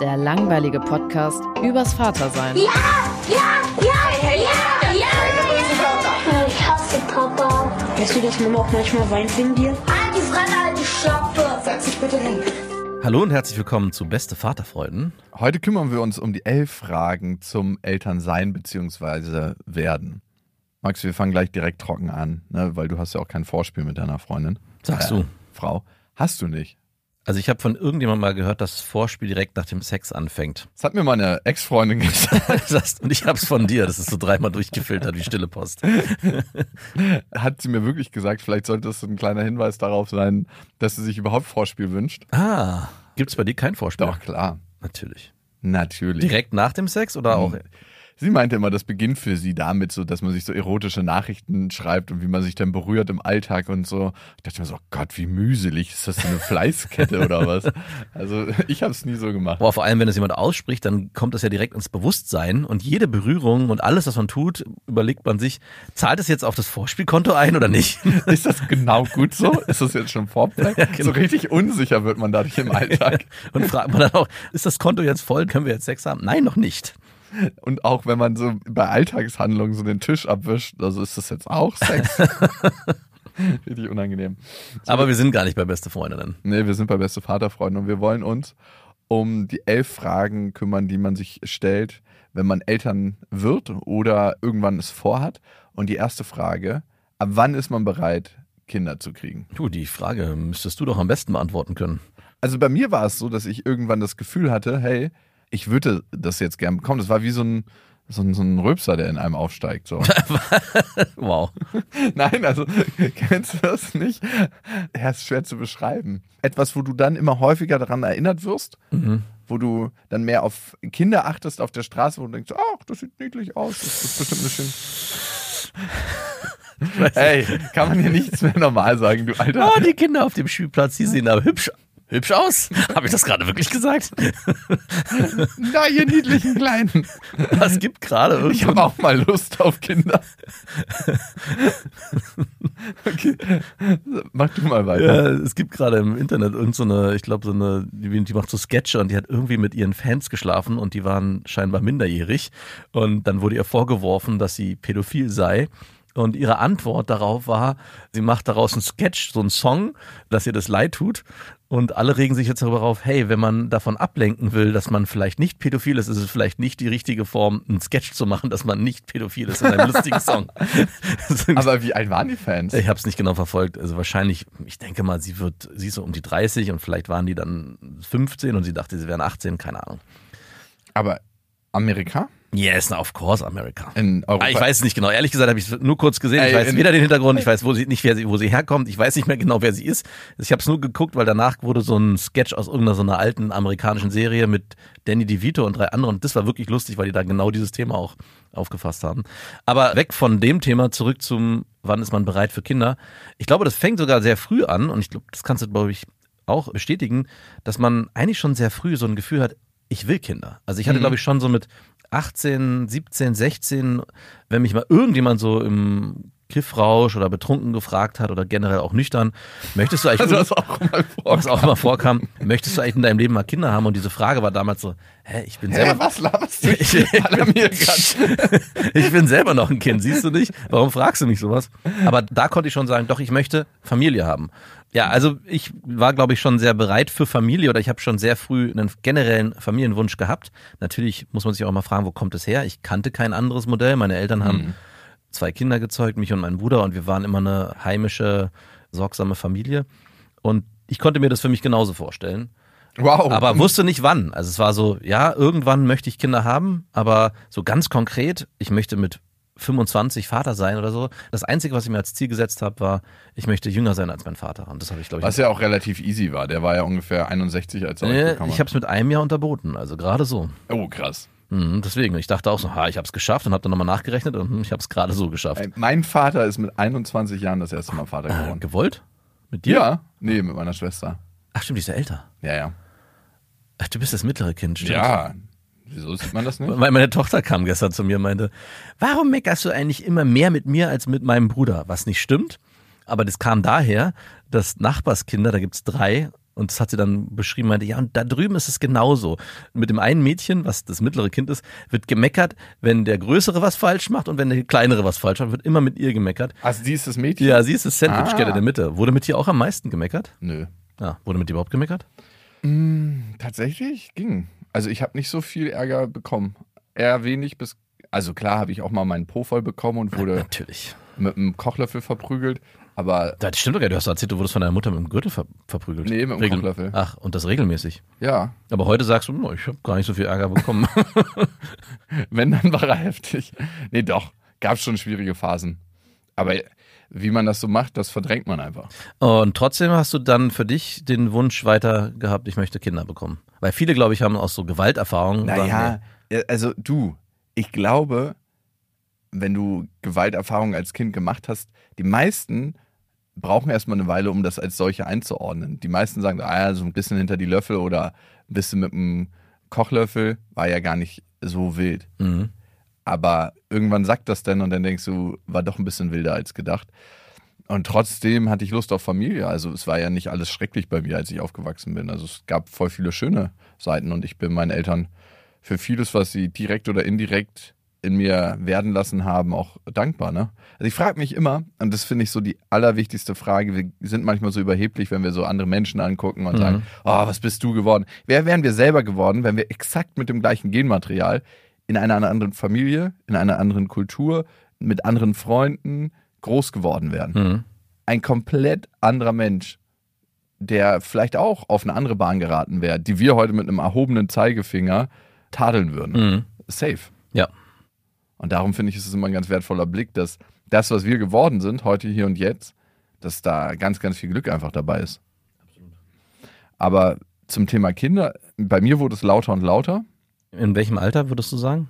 Der langweilige Podcast übers Vatersein. Ja, ja, ja, ja, ja. Ich hasse Papa. Weißt du, dass Mama auch manchmal weint wegen dir? Halt die Fresse, halt die Schöpfe. Setz dich bitte hin. Hallo und herzlich willkommen zu Beste Vaterfreuden. Heute kümmern wir uns um die elf Fragen zum Elternsein bzw. werden. Max, wir fangen gleich direkt trocken an, ne? weil du hast ja auch kein Vorspiel mit deiner Freundin. Sagst Äh, du. Frau. Hast du nicht. Also ich habe von irgendjemandem mal gehört, dass das Vorspiel direkt nach dem Sex anfängt. Das hat mir meine Ex-Freundin gesagt. Und ich habe es von dir. Das ist so dreimal durchgefiltert wie stille Post. hat sie mir wirklich gesagt, vielleicht sollte das ein kleiner Hinweis darauf sein, dass sie sich überhaupt Vorspiel wünscht. Ah, gibt's bei dir kein Vorspiel? Doch, klar. Natürlich. Natürlich. Direkt nach dem Sex oder auch? Sie meinte immer, das beginnt für sie damit, so, dass man sich so erotische Nachrichten schreibt und wie man sich dann berührt im Alltag und so. Ich dachte mir so, oh Gott, wie mühselig. Ist das eine Fleißkette oder was? Also ich habe es nie so gemacht. Boah, vor allem, wenn das jemand ausspricht, dann kommt das ja direkt ins Bewusstsein und jede Berührung und alles, was man tut, überlegt man sich, zahlt es jetzt auf das Vorspielkonto ein oder nicht? Ist das genau gut so? Ist das jetzt schon Vorplay? genau. So richtig unsicher wird man dadurch im Alltag. Und fragt man dann auch, ist das Konto jetzt voll? Können wir jetzt Sex haben? Nein, noch nicht. Und auch wenn man so bei Alltagshandlungen so den Tisch abwischt, also ist das jetzt auch Sex? richtig unangenehm. Aber wir sind gar nicht bei beste Freundinnen. Nee, wir sind bei Beste Vaterfreunde und wir wollen uns um die elf Fragen kümmern, die man sich stellt, wenn man Eltern wird oder irgendwann es vorhat. Und die erste Frage, ab wann ist man bereit, Kinder zu kriegen? Du, die Frage müsstest du doch am besten beantworten können. Also bei mir war es so, dass ich irgendwann das Gefühl hatte, hey, ich würde das jetzt gern bekommen. Das war wie so ein, so ein, so ein Röpser, der in einem aufsteigt. So. Wow. Nein, also kennst du das nicht? Ja, ist schwer zu beschreiben. Etwas, wo du dann immer häufiger daran erinnert wirst, Mhm. wo du dann mehr auf Kinder achtest auf der Straße, wo du denkst, ach, das sieht niedlich aus, das ist bestimmt ein bisschen. Ey, kann man hier nichts mehr normal sagen, du Alter. Oh, die Kinder auf dem Spielplatz, die sehen aber hübsch, hübsch aus. Habe ich das gerade wirklich gesagt? Na, ihr niedlichen Kleinen. Was gibt gerade Ich habe auch mal Lust auf Kinder. Okay, mach du mal weiter. Ja, es gibt gerade im Internet irgend so eine, ich glaube, so eine, die, die macht so Sketche und die hat irgendwie mit ihren Fans geschlafen und die waren scheinbar minderjährig. Und dann wurde ihr vorgeworfen, dass sie pädophil sei. Und ihre Antwort darauf war, sie macht daraus einen Sketch, so einen Song, dass ihr das leid tut. Und alle regen sich jetzt darüber auf, hey, wenn man davon ablenken will, dass man vielleicht nicht pädophil ist, ist es vielleicht nicht die richtige Form, einen Sketch zu machen, dass man nicht pädophil ist in einem lustigen Song. Aber wie alt waren die Fans? Ich habe es nicht genau verfolgt. Also wahrscheinlich, ich denke mal, sie wird, sie ist so um die 30 und vielleicht waren die dann 15 und sie dachte, sie wären 18, keine Ahnung. Aber Amerika? Yes, of course, America. In Europa? Ah, ich weiß es nicht genau. Ehrlich gesagt habe ich es nur kurz gesehen. Ich weiß weder den Hintergrund, ich weiß wo sie, nicht, wer sie, wo sie herkommt. Ich weiß nicht mehr genau, wer sie ist. Ich habe es nur geguckt, weil danach wurde so ein Sketch aus irgendeiner so einer alten amerikanischen Serie mit Danny DeVito und drei anderen. Und das war wirklich lustig, weil die da genau dieses Thema auch aufgefasst haben. Aber weg von dem Thema zurück zum, wann ist man bereit für Kinder? Ich glaube, das fängt sogar sehr früh an und ich glaube, das kannst du, glaube ich, auch bestätigen, dass man eigentlich schon sehr früh so ein Gefühl hat, ich will Kinder. Also ich hatte, Mhm. glaube ich, schon so mit 18, 17, 16, wenn mich mal irgendjemand so im Kiffrausch oder betrunken gefragt hat oder generell auch nüchtern, möchtest du eigentlich, Also auch mal was auch immer vorkam, möchtest du eigentlich in deinem Leben mal Kinder haben? Und diese Frage war damals so, hä, ich bin Hä, selber, was laberst du? Ich- grad. ich bin selber noch ein Kind, siehst du nicht? Warum fragst du mich sowas? Aber da konnte ich schon sagen, doch, ich möchte Familie haben. Ja, also ich war, glaube ich, schon sehr bereit für Familie oder ich habe schon sehr früh einen generellen Familienwunsch gehabt. Natürlich muss man sich auch mal fragen, wo kommt es her? Ich kannte kein anderes Modell. Meine Eltern haben zwei Kinder gezeugt, mich und meinen Bruder, und wir waren immer eine heimische, sorgsame Familie. Und ich konnte mir das für mich genauso vorstellen. Wow. Aber wusste nicht wann. Also es war so, ja, irgendwann möchte ich Kinder haben, aber so ganz konkret, ich möchte mit 25 Vater sein oder so. Das Einzige, was ich mir als Ziel gesetzt habe, war, ich möchte jünger sein als mein Vater. Und das habe ich, glaube ich, Was ja auch relativ easy war. Der war ja ungefähr 61, als er euch Nee, ich habe es mit einem Jahr unterboten, also gerade so. Oh, krass. Mhm, deswegen, ich dachte auch so, ha, ich habe es geschafft und habe dann nochmal nachgerechnet und hm, ich habe es gerade so geschafft. Ey, mein Vater ist mit 21 Jahren das erste Mal Vater Äh, geworden. gewollt? Mit dir? Ja, nee, mit meiner Schwester. Ach stimmt, die ist ja älter. Ja, ja. Ach, du bist das mittlere Kind, stimmt. Ja. Wieso sieht man das nicht? Weil meine Tochter kam gestern zu mir und meinte, warum meckerst du eigentlich immer mehr mit mir als mit meinem Bruder? Was nicht stimmt. Aber das kam daher, dass Nachbarskinder, da gibt's drei, und das hat sie dann beschrieben, meinte, ja, und da drüben ist es genauso. Mit dem einen Mädchen, was das mittlere Kind ist, wird gemeckert, wenn der Größere was falsch macht und wenn der Kleinere was falsch macht, wird immer mit ihr gemeckert. Also, die ist das Mädchen? Ja, sie ist das Sandwich-Kette Ah. in der Mitte. Wurde mit dir auch am meisten gemeckert? Nö. Ja, wurde mit dir überhaupt gemeckert? Tatsächlich ging. Also ich habe nicht so viel Ärger bekommen. Eher wenig bis. Also klar habe ich auch mal meinen Po voll bekommen und wurde Natürlich. mit einem Kochlöffel verprügelt. Aber Das stimmt doch gar nicht. Du hast erzählt, du wurdest von deiner Mutter mit dem Gürtel ver verprügelt. Nee, mit dem Regel- Kochlöffel. Ach, und das regelmäßig. ja, Aber heute sagst du, "Oh, ich habe gar nicht so viel Ärger bekommen. wenn, dann war er heftig. Nee, doch. Gab schon schwierige Phasen. Aber wie man das so macht, das verdrängt man einfach. und trotzdem hast du dann für dich den Wunsch weiter gehabt, ich möchte Kinder bekommen. Weil viele, glaube ich, haben auch so Gewalterfahrungen. Naja, ja, also du, ich glaube, wenn du Gewalterfahrungen als Kind gemacht hast, die meisten brauchen erstmal eine Weile, um das als solche einzuordnen. Die meisten sagen, ah ja, so ein bisschen hinter die Löffel oder ein bisschen mit einem Kochlöffel war ja gar nicht so wild. Mhm. Aber irgendwann sagt das dann und dann denkst du, war doch ein bisschen wilder als gedacht. Und trotzdem hatte ich Lust auf Familie. Also es war ja nicht alles schrecklich bei mir, als ich aufgewachsen bin. Also es gab voll viele schöne Seiten und ich bin meinen Eltern für vieles, was sie direkt oder indirekt in mir werden lassen haben, auch dankbar. Ne? Also ich frage mich immer, und das finde ich so die allerwichtigste Frage, wir sind manchmal so überheblich, wenn wir so andere Menschen angucken und Mhm. sagen, oh, was bist du geworden? Wer wären wir selber geworden, wenn wir exakt mit dem gleichen Genmaterial in einer anderen Familie, in einer anderen Kultur, mit anderen Freunden groß geworden wären? Mhm. Ein komplett anderer Mensch, der vielleicht auch auf eine andere Bahn geraten wäre, die wir heute mit einem erhobenen Zeigefinger tadeln würden. Mhm. Safe. Ja. Und darum finde ich, ist es immer ein ganz wertvoller Blick, dass das, was wir geworden sind, heute, hier und jetzt, dass da ganz, ganz viel Glück einfach dabei ist. Aber zum Thema Kinder, bei mir wurde es lauter und lauter. In welchem Alter würdest du sagen?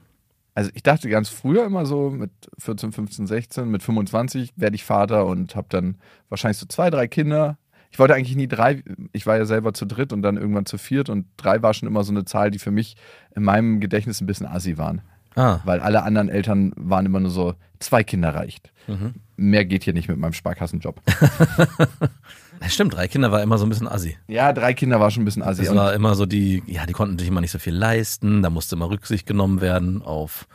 Also ich dachte ganz früher immer so mit 14, 15, 16, mit 25 werde ich Vater und habe dann wahrscheinlich so zwei, drei Kinder. Ich wollte eigentlich nie drei, ich war ja selber zu dritt und dann irgendwann zu viert und drei war schon immer so eine Zahl, die für mich in meinem Gedächtnis ein bisschen assi waren. Ah, Weil alle anderen Eltern waren immer nur so, zwei Kinder reicht. Mhm. Mehr geht hier nicht mit meinem Sparkassenjob. stimmt, drei Kinder war immer so ein bisschen assi. Ja, drei Kinder war schon ein bisschen assi. Das Und war immer so die, ja, die konnten sich immer nicht so viel leisten, da musste immer Rücksicht genommen werden auf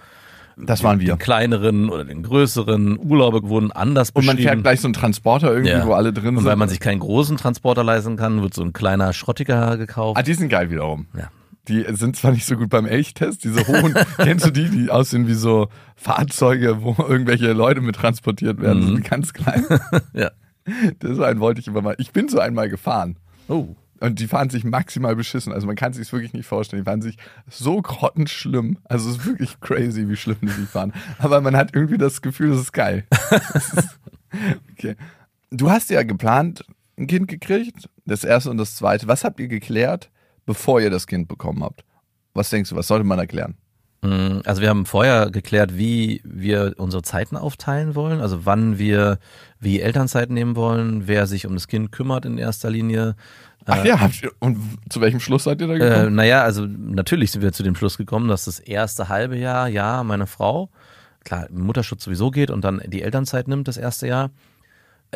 das waren wir. den kleineren oder den größeren. Urlaube wurden anders Und man beschrieben. fährt gleich so einen Transporter irgendwie, Ja. wo alle drin Und sind. weil man sich keinen großen Transporter leisten kann, wird so ein kleiner Schrottiger gekauft. ah, die sind geil wiederum. Ja. Die sind zwar nicht so gut beim Elchtest, diese hohen, kennst du die, die aussehen wie so Fahrzeuge, wo irgendwelche Leute mit transportiert werden, Mhm. sind ganz klein. Ja. Das einen wollte ich immer mal. Ich bin so einmal gefahren. Oh. Und die fahren sich maximal beschissen. Also man kann es sich wirklich nicht vorstellen. Die fahren sich so grottenschlimm. Also es ist wirklich crazy, wie schlimm die sich fahren. Aber man hat irgendwie das Gefühl, das ist geil. Das ist- okay. Du hast ja geplant, ein Kind gekriegt, das erste und das zweite. Was habt ihr geklärt, bevor ihr das Kind bekommen habt? Was denkst du, was sollte man erklären? Mm, Also wir haben vorher geklärt, wie wir unsere Zeiten aufteilen wollen, also wann wir wie Elternzeit nehmen wollen, wer sich um das Kind kümmert in erster Linie. Ach ja, habt ihr, und zu welchem Schluss seid ihr da Äh, gekommen? naja, also natürlich sind wir zu dem Schluss gekommen, dass das erste halbe Jahr, ja, meine Frau, klar, Mutterschutz sowieso geht und dann die Elternzeit nimmt das erste Jahr.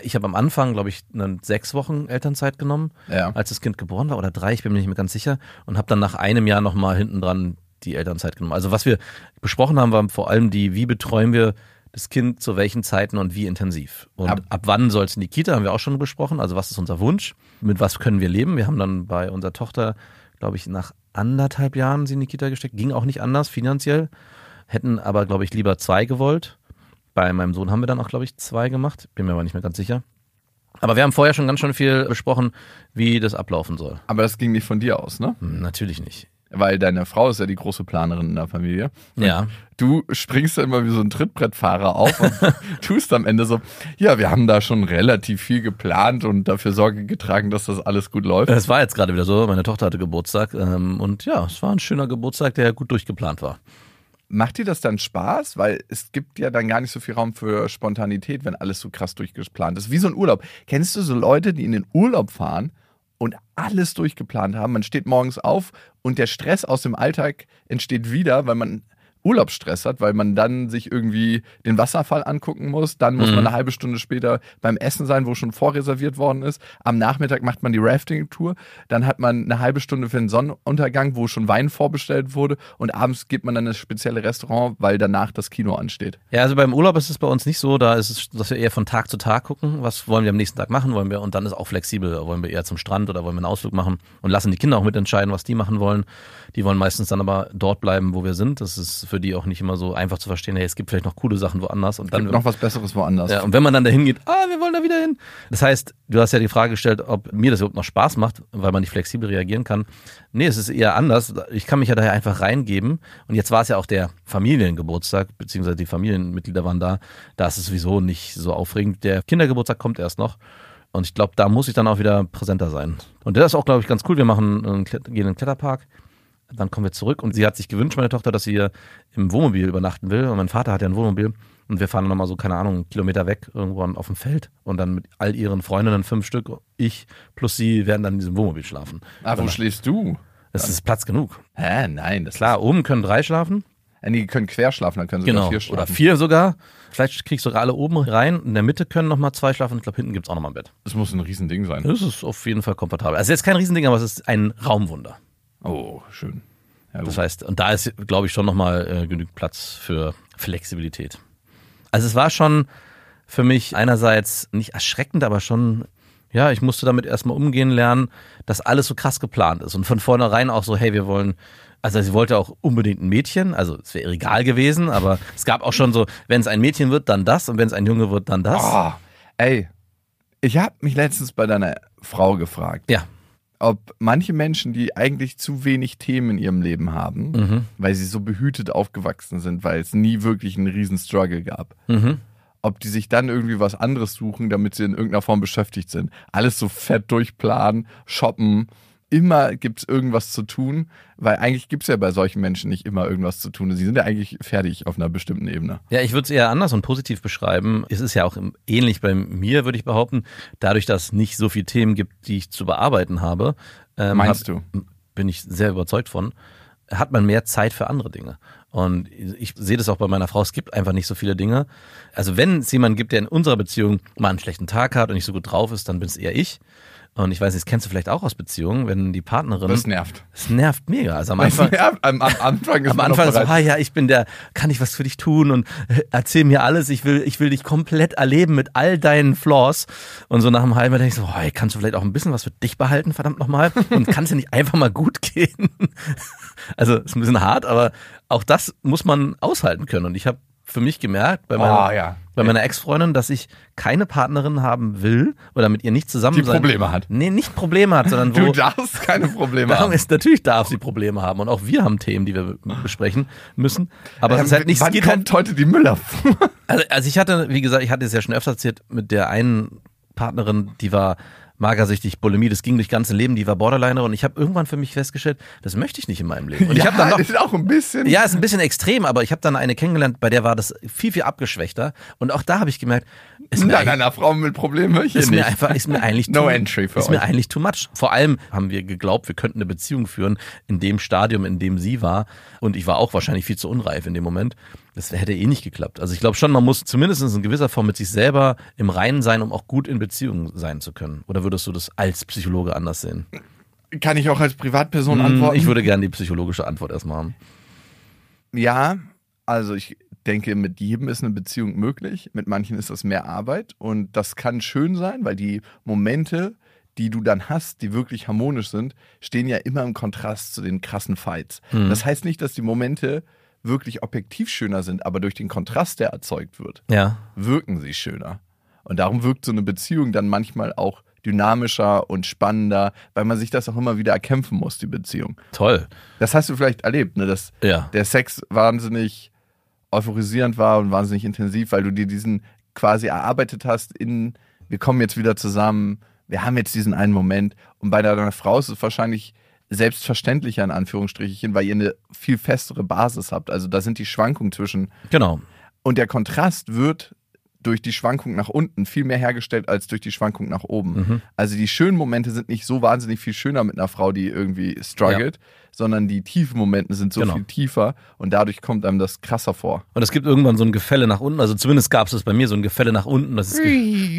Ich habe am Anfang, glaube ich, eine sechs Wochen Elternzeit genommen, Ja. als das Kind geboren war, oder drei, ich bin mir nicht mehr ganz sicher, und habe dann nach einem Jahr nochmal hinten dran die Elternzeit genommen. Also was wir besprochen haben, war vor allem die, wie betreuen wir das Kind zu welchen Zeiten und wie intensiv. Und Ab- ab, wann soll es in die Kita, haben wir auch schon besprochen. Also was ist unser Wunsch? Mit was können wir leben? Wir haben dann bei unserer Tochter, glaube ich, nach anderthalb Jahren sie in die Kita gesteckt. Ging auch nicht anders finanziell. Hätten aber, glaube ich, lieber zwei gewollt. Bei meinem Sohn haben wir dann auch, glaube ich, zwei gemacht. Bin mir aber nicht mehr ganz sicher. Aber wir haben vorher schon ganz schön viel besprochen, wie das ablaufen soll. Aber das ging nicht von dir aus, ne? Natürlich nicht. Weil deine Frau ist ja die große Planerin in der Familie. Ja. Du springst ja immer wie so ein Trittbrettfahrer auf und tust am Ende so, ja, wir haben da schon relativ viel geplant und dafür Sorge getragen, dass das alles gut läuft. Es war jetzt gerade wieder so, meine Tochter hatte Geburtstag ähm, und ja, es war ein schöner Geburtstag, der gut durchgeplant war. Macht dir das dann Spaß? Weil es gibt ja dann gar nicht so viel Raum für Spontanität, wenn alles so krass durchgeplant ist. Wie so ein Urlaub. Kennst du so Leute, die in den Urlaub fahren und alles durchgeplant haben? Man steht morgens auf und der Stress aus dem Alltag entsteht wieder, weil man Urlaubsstress hat, weil man dann sich irgendwie den Wasserfall angucken muss. Dann muss man eine halbe Stunde später beim Essen sein, wo schon vorreserviert worden ist. Am Nachmittag macht man die Rafting-Tour. Dann hat man eine halbe Stunde für den Sonnenuntergang, wo schon Wein vorbestellt wurde. Und abends geht man dann in das spezielle Restaurant, weil danach das Kino ansteht. Ja, also beim Urlaub ist es bei uns nicht so, da ist es, dass wir eher von Tag zu Tag gucken, was wollen wir am nächsten Tag machen, wollen wir und dann ist auch flexibel, wollen wir eher zum Strand oder wollen wir einen Ausflug machen und lassen die Kinder auch mitentscheiden, was die machen wollen. Die wollen meistens dann aber dort bleiben, wo wir sind. Das ist für die auch nicht immer so einfach zu verstehen, hey, es gibt vielleicht noch coole Sachen woanders und dann Gibt noch was Besseres woanders. Ja, und wenn man dann dahin geht, ah, wir wollen da wieder hin. Das heißt, du hast ja die Frage gestellt, ob mir das überhaupt noch Spaß macht, weil man nicht flexibel reagieren kann. Nee, es ist eher anders. Ich kann mich ja daher einfach reingeben. Und jetzt war es ja auch der Familiengeburtstag, beziehungsweise die Familienmitglieder waren da. Da ist es sowieso nicht so aufregend. Der Kindergeburtstag kommt erst noch. Und ich glaube, da muss ich dann auch wieder präsenter sein. Und das ist auch, glaube ich, ganz cool. Wir machen, einen Klet- gehen in den Kletterpark. Dann kommen wir zurück und sie hat sich gewünscht, meine Tochter, dass sie hier im Wohnmobil übernachten will. Und mein Vater hat ja ein Wohnmobil. Und wir fahren dann nochmal so, keine Ahnung, einen Kilometer weg, irgendwo auf dem Feld. Und dann mit all ihren Freundinnen, fünf Stück, ich plus sie, werden dann in diesem Wohnmobil schlafen. Ah, wo schläfst du? Es ist Platz genug. Hä, nein, das Klar, oben können drei schlafen. Ist, die können quer schlafen, dann können sie Genau. vier schlafen. Oder vier sogar. Vielleicht kriegst du sogar alle oben rein. In der Mitte können nochmal zwei schlafen. Ich glaube, hinten gibt's auch nochmal ein Bett. Das muss ein Riesending sein. Das ist auf jeden Fall komfortabel. Also jetzt kein Riesending, aber es ist ein Raumwunder. Oh, schön. Ja, Das heißt, und da ist, glaube ich, schon nochmal äh, genügend Platz für Flexibilität. Also es war schon für mich einerseits nicht erschreckend, aber schon, ja, ich musste damit erstmal umgehen lernen, dass alles so krass geplant ist. Und von vornherein auch so, hey, wir wollen, also sie wollte auch unbedingt ein Mädchen, also es wäre egal gewesen, aber es gab auch schon so, wenn es ein Mädchen wird, dann das und wenn es ein Junge wird, dann das. Oh, ey, ich habe mich letztens bei deiner Frau gefragt, Ja. Ob manche Menschen, die eigentlich zu wenig Themen in ihrem Leben haben, Mhm. weil sie so behütet aufgewachsen sind, weil es nie wirklich einen riesen Struggle gab, Mhm. ob die sich dann irgendwie was anderes suchen, damit sie in irgendeiner Form beschäftigt sind. Alles so fett durchplanen, shoppen. Immer gibt's irgendwas zu tun, weil eigentlich gibt's ja bei solchen Menschen nicht immer irgendwas zu tun. Sie sind ja eigentlich fertig auf einer bestimmten Ebene. Ja, ich würde es eher anders und positiv beschreiben. Es ist ja auch ähnlich bei mir, würde ich behaupten, dadurch, dass es nicht so viele Themen gibt, die ich zu bearbeiten habe. ähm, Meinst hab, du? Bin ich sehr überzeugt von. Hat man mehr Zeit für andere Dinge. Und ich sehe das auch bei meiner Frau, es gibt einfach nicht so viele Dinge. Also wenn es jemanden gibt, der in unserer Beziehung mal einen schlechten Tag hat und nicht so gut drauf ist, dann bin es eher ich. Und ich weiß nicht, das kennst du vielleicht auch aus Beziehungen, wenn die Partnerin. Das nervt. es nervt mega. Also am Das Anfang. nervt. Am, am Anfang ist Am Anfang so, ah ja, ich bin der, kann ich was für dich tun und äh, erzähl mir alles, ich will, ich will dich komplett erleben mit all deinen Flaws. Und so nach einem halben Jahr denke ich so, oh, ey, kannst du vielleicht auch ein bisschen was für dich behalten, verdammt nochmal? Und kann es ja nicht einfach mal gut gehen? Also ist ein bisschen hart, aber auch das muss man aushalten können. Und ich habe für mich gemerkt, bei meiner, Oh, ja. bei meiner Ex-Freundin, dass ich keine Partnerin haben will oder mit ihr nicht zusammen Die sein. Probleme hat. Nee, nicht Probleme hat, sondern wo. Du darfst keine Probleme haben. ist natürlich darf sie Probleme haben und auch wir haben Themen, die wir besprechen müssen. Aber es ist halt nicht, Ähm, Wann geht halt, kommt heute die Müller? also, also ich hatte, wie gesagt, ich hatte es ja schon öfter erzählt mit der einen Partnerin, die war magersüchtig, Bulimie, das ging durch ganze Leben, die war Borderliner und ich habe irgendwann für mich festgestellt, das möchte ich nicht in meinem Leben. Und ich habe dann noch ist auch ein bisschen. ja, ist ein bisschen extrem, aber ich habe dann eine kennengelernt, bei der war das viel, viel abgeschwächter. Und auch da habe ich gemerkt, ist mir, Nein, einer Frau mit Problemen höre ich ist mir nicht. einfach, ist mir eigentlich No too, entry für ist mir euch. eigentlich too much. Vor allem haben wir geglaubt, wir könnten eine Beziehung führen in dem Stadium, in dem sie war. Und ich war auch wahrscheinlich viel zu unreif in dem Moment. Das hätte eh nicht geklappt. Also ich glaube schon, man muss zumindest in gewisser Form mit sich selber im Reinen sein, um auch gut in Beziehung sein zu können. Oder würdest du das als Psychologe anders sehen? Kann ich auch als Privatperson Hm, antworten? Ich würde gerne die psychologische Antwort erstmal haben. Ja, also ich denke, mit jedem ist eine Beziehung möglich. Mit manchen ist das mehr Arbeit und das kann schön sein, weil die Momente, die du dann hast, die wirklich harmonisch sind, stehen ja immer im Kontrast zu den krassen Fights. Mhm. Das heißt nicht, dass die Momente wirklich objektiv schöner sind, aber durch den Kontrast, der erzeugt wird, Ja. wirken sie schöner. Und darum wirkt so eine Beziehung dann manchmal auch dynamischer und spannender, weil man sich das auch immer wieder erkämpfen muss, die Beziehung. Toll. Das hast du vielleicht erlebt, ne? dass Ja. der Sex wahnsinnig euphorisierend war und wahnsinnig intensiv, weil du dir diesen quasi erarbeitet hast in, wir kommen jetzt wieder zusammen, wir haben jetzt diesen einen Moment. Und bei deiner Frau ist es wahrscheinlich selbstverständlicher in Anführungsstrichen, weil ihr eine viel festere Basis habt. Also da sind die Schwankungen zwischen Genau. und der Kontrast wird durch die Schwankung nach unten viel mehr hergestellt als durch die Schwankung nach oben. Mhm. Also die schönen Momente sind nicht so wahnsinnig viel schöner mit einer Frau, die irgendwie struggelt, sondern die tiefen Momente sind so Genau. viel tiefer und dadurch kommt einem das krasser vor. Und es gibt irgendwann so ein Gefälle nach unten. Also zumindest gab es das bei mir, so ein Gefälle nach unten. Das ist,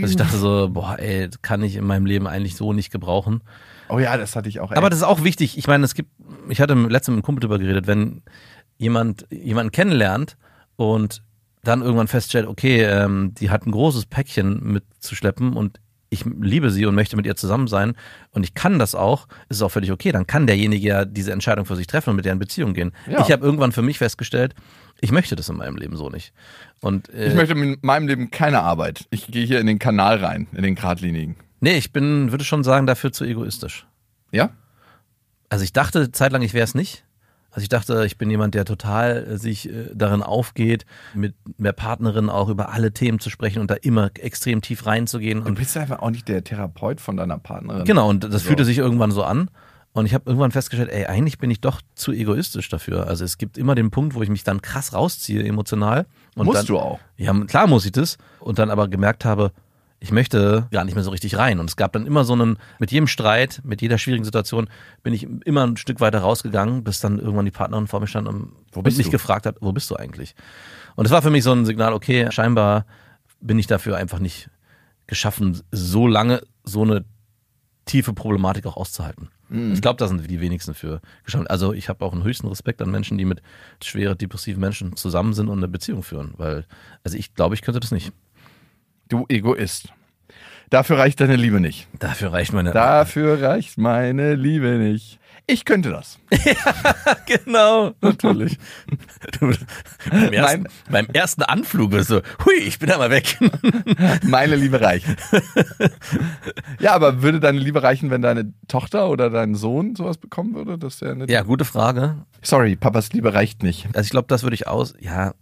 dass ich dachte so, boah, ey, das kann ich in meinem Leben eigentlich so nicht gebrauchen. Oh ja, das hatte ich auch. Ey. Aber das ist auch wichtig. Ich meine, es gibt, ich hatte letztens mit einem Kumpel drüber geredet, wenn jemand jemanden kennenlernt und dann irgendwann feststellt, okay, ähm, die hat ein großes Päckchen mitzuschleppen und ich liebe sie und möchte mit ihr zusammen sein und ich kann das auch, ist es auch völlig okay. Dann kann derjenige ja diese Entscheidung für sich treffen und mit der in Beziehung gehen. Ja. Ich habe irgendwann für mich festgestellt, ich möchte das in meinem Leben so nicht. Und äh, ich möchte in meinem Leben keine Arbeit. Ich gehe hier in den Kanal rein, in den geradlinigen. Nee, ich bin, würde schon sagen, dafür zu egoistisch. Ja? Also ich dachte zeitlang, ich wäre es nicht. Also ich dachte, ich bin jemand, der total äh, sich äh, darin aufgeht, mit der Partnerin auch über alle Themen zu sprechen und da immer extrem tief reinzugehen. Du Und bist einfach auch nicht der Therapeut von deiner Partnerin. genau, und das So. fühlte sich irgendwann so an. Und ich habe irgendwann festgestellt, ey, eigentlich bin ich doch zu egoistisch dafür. Also es gibt immer den Punkt, wo ich mich dann krass rausziehe emotional. Und Musst dann, du auch. Ja, klar muss ich das. Und dann aber gemerkt habe, ich möchte gar nicht mehr so richtig rein. Und es gab dann immer so einen, mit jedem Streit, mit jeder schwierigen Situation, bin ich immer ein Stück weiter rausgegangen, bis dann irgendwann die Partnerin vor mir stand und Wo bist mich du? gefragt hat, wo bist du eigentlich? Und es war für mich so ein Signal, okay, scheinbar bin ich dafür einfach nicht geschaffen, so lange so eine tiefe Problematik auch auszuhalten. Mhm. Ich glaube, da sind die wenigsten für geschaffen. Also ich habe auch einen höchsten Respekt an Menschen, die mit schwer depressiven Menschen zusammen sind und eine Beziehung führen, weil, also ich glaube, ich könnte das nicht. Du Egoist. Dafür reicht deine Liebe nicht. Dafür reicht meine. Dafür reicht meine Liebe nicht. Ich könnte das. genau. Natürlich. Du, beim, ersten, beim ersten Anflug bist du, hui, ich bin da mal weg. Meine Liebe reicht. ja, aber würde deine Liebe reichen, wenn deine Tochter oder dein Sohn sowas bekommen würde? Das wäre eine ja, gute Frage. Sorry, Papas Liebe reicht nicht. Also ich glaube, das würde ich aus. Ja,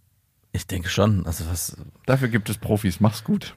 ich denke schon. Also was. Dafür gibt es Profis. Mach's gut.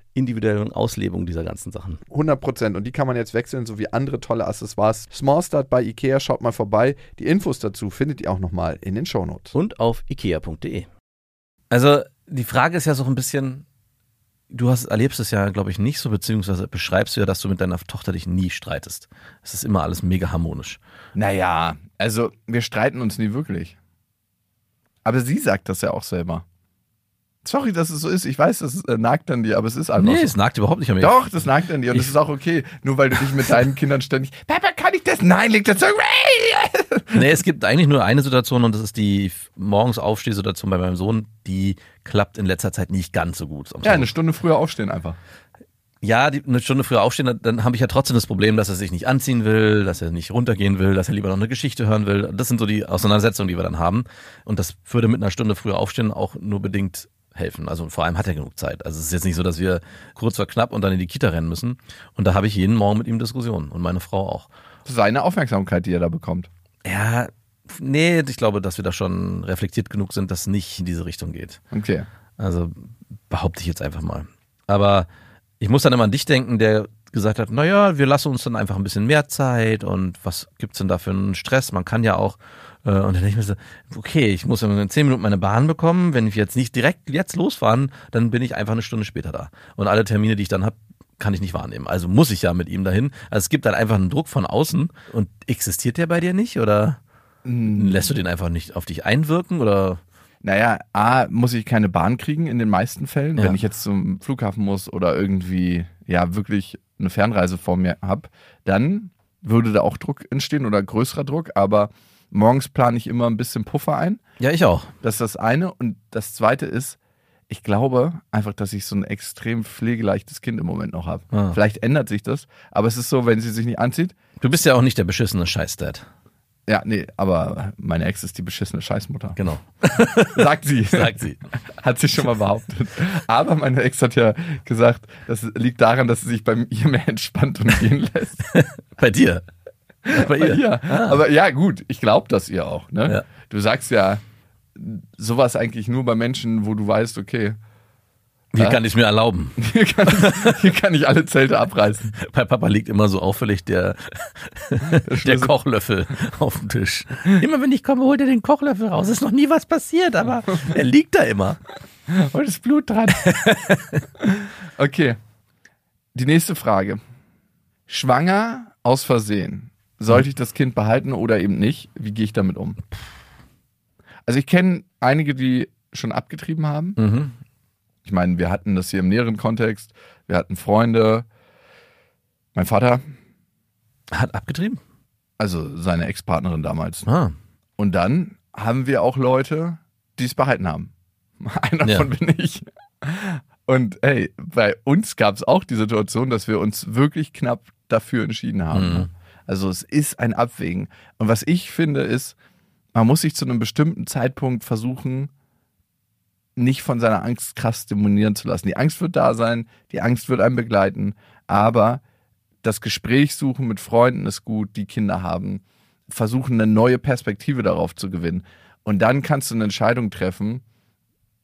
individuellen Auslebung dieser ganzen Sachen. 100 Prozent. Und die kann man jetzt wechseln, sowie andere tolle Accessoires. Small Start bei Ikea, schaut mal vorbei. Die Infos dazu findet ihr auch nochmal in den Shownotes. Und auf ikea.de. Also die Frage ist ja so ein bisschen, du hast, erlebst es ja, glaube ich, nicht so, beziehungsweise beschreibst du ja, dass du mit deiner Tochter dich nie streitest. Es ist immer alles mega harmonisch. Naja, also wir streiten uns nie wirklich. Aber sie sagt das ja auch selber. Sorry, dass es so ist. Ich weiß, das äh, nagt an dir, aber es ist einfach Nee, so. es nagt überhaupt nicht an mir. Doch, das nagt an dir und das ist auch okay. Nur weil du dich mit deinen Kindern ständig, Papa, kann ich das? Nein, leg das zurück. Nee, es gibt eigentlich nur eine Situation und das ist die morgens Aufstehsituation bei meinem Sohn. Die klappt in letzter Zeit nicht ganz so gut. Ja, eine Stunde früher aufstehen einfach. Ja, die, eine Stunde früher aufstehen, dann, dann habe ich ja trotzdem das Problem, dass er sich nicht anziehen will, dass er nicht runtergehen will, dass er lieber noch eine Geschichte hören will. Das sind so die Auseinandersetzungen, die wir dann haben. Und das würde mit einer Stunde früher aufstehen auch nur bedingt helfen. Also vor allem hat er genug Zeit. Also es ist jetzt nicht so, dass wir kurz vor knapp und dann in die Kita rennen müssen. Und da habe ich jeden Morgen mit ihm Diskussionen und meine Frau auch. Seine Aufmerksamkeit, die er da bekommt. Ja, nee, ich glaube, dass wir da schon reflektiert genug sind, dass es nicht in diese Richtung geht. Okay. Also behaupte ich jetzt einfach mal. Aber ich muss dann immer an dich denken, der gesagt hat, naja, wir lassen uns dann einfach ein bisschen mehr Zeit und was gibt's denn da für einen Stress? Man kann ja auch, äh, und dann denke ich mir so, okay, ich muss in zehn Minuten meine Bahn bekommen, wenn ich jetzt nicht direkt jetzt losfahren, dann bin ich einfach eine Stunde später da. Und alle Termine, die ich dann habe, kann ich nicht wahrnehmen. Also muss ich ja mit ihm dahin. Also es gibt dann einfach einen Druck von außen und existiert der bei dir nicht oder lässt du den einfach nicht auf dich einwirken oder? Naja, A, muss ich keine Bahn kriegen in den meisten Fällen, Ja. wenn ich jetzt zum Flughafen muss oder irgendwie, ja, wirklich eine Fernreise vor mir habe, dann würde da auch Druck entstehen oder größerer Druck, aber morgens plane ich immer ein bisschen Puffer ein. Ja, ich auch. Das ist das eine. Und das zweite ist, ich glaube einfach, dass ich so ein extrem pflegeleichtes Kind im Moment noch habe. Ah. Vielleicht ändert sich das, aber es ist so, wenn sie sich nicht anzieht. Du bist ja auch nicht der beschissene Scheißdad. Ja, nee, aber meine Ex ist die beschissene Scheißmutter. Genau. Sagt sie. Sagt sie. Hat sie schon mal behauptet. Aber meine Ex hat ja gesagt, das liegt daran, dass sie sich bei ihr mehr entspannt und gehen lässt. Bei dir. Bei ihr. Ja, aber ja, gut, ich glaube das ihr auch. Ne? Ja. Du sagst ja sowas eigentlich nur bei Menschen, wo du weißt, okay, Wie Ja. kann ich mir erlauben? hier kann, ich, hier kann ich alle Zelte abreißen. Bei Papa liegt immer so auffällig der, der. Kochlöffel auf dem Tisch. Immer wenn ich komme, holt er den Kochlöffel raus. Ist noch nie was passiert, aber er liegt da immer. Heute ist Blut dran. okay. Die nächste Frage. Schwanger aus Versehen. Sollte ich das Kind behalten oder eben nicht? Wie gehe ich damit um? Also ich kenne einige, die schon abgetrieben haben. Mhm. Ich meine, wir hatten das hier im näheren Kontext. Wir hatten Freunde. Mein Vater, Hat abgetrieben? also seine Ex-Partnerin damals. Ah. Und dann haben wir auch Leute, die es behalten haben. Einer Ja. davon bin ich. Und hey, bei uns gab es auch die Situation, dass wir uns wirklich knapp dafür entschieden haben. Mhm. Also es ist ein Abwägen. Und was ich finde ist, man muss sich zu einem bestimmten Zeitpunkt versuchen, nicht von seiner Angst krass demonieren zu lassen. Die Angst wird da sein, die Angst wird einen begleiten, aber das Gespräch suchen mit Freunden ist gut, die Kinder haben, versuchen eine neue Perspektive darauf zu gewinnen. Und dann kannst du eine Entscheidung treffen,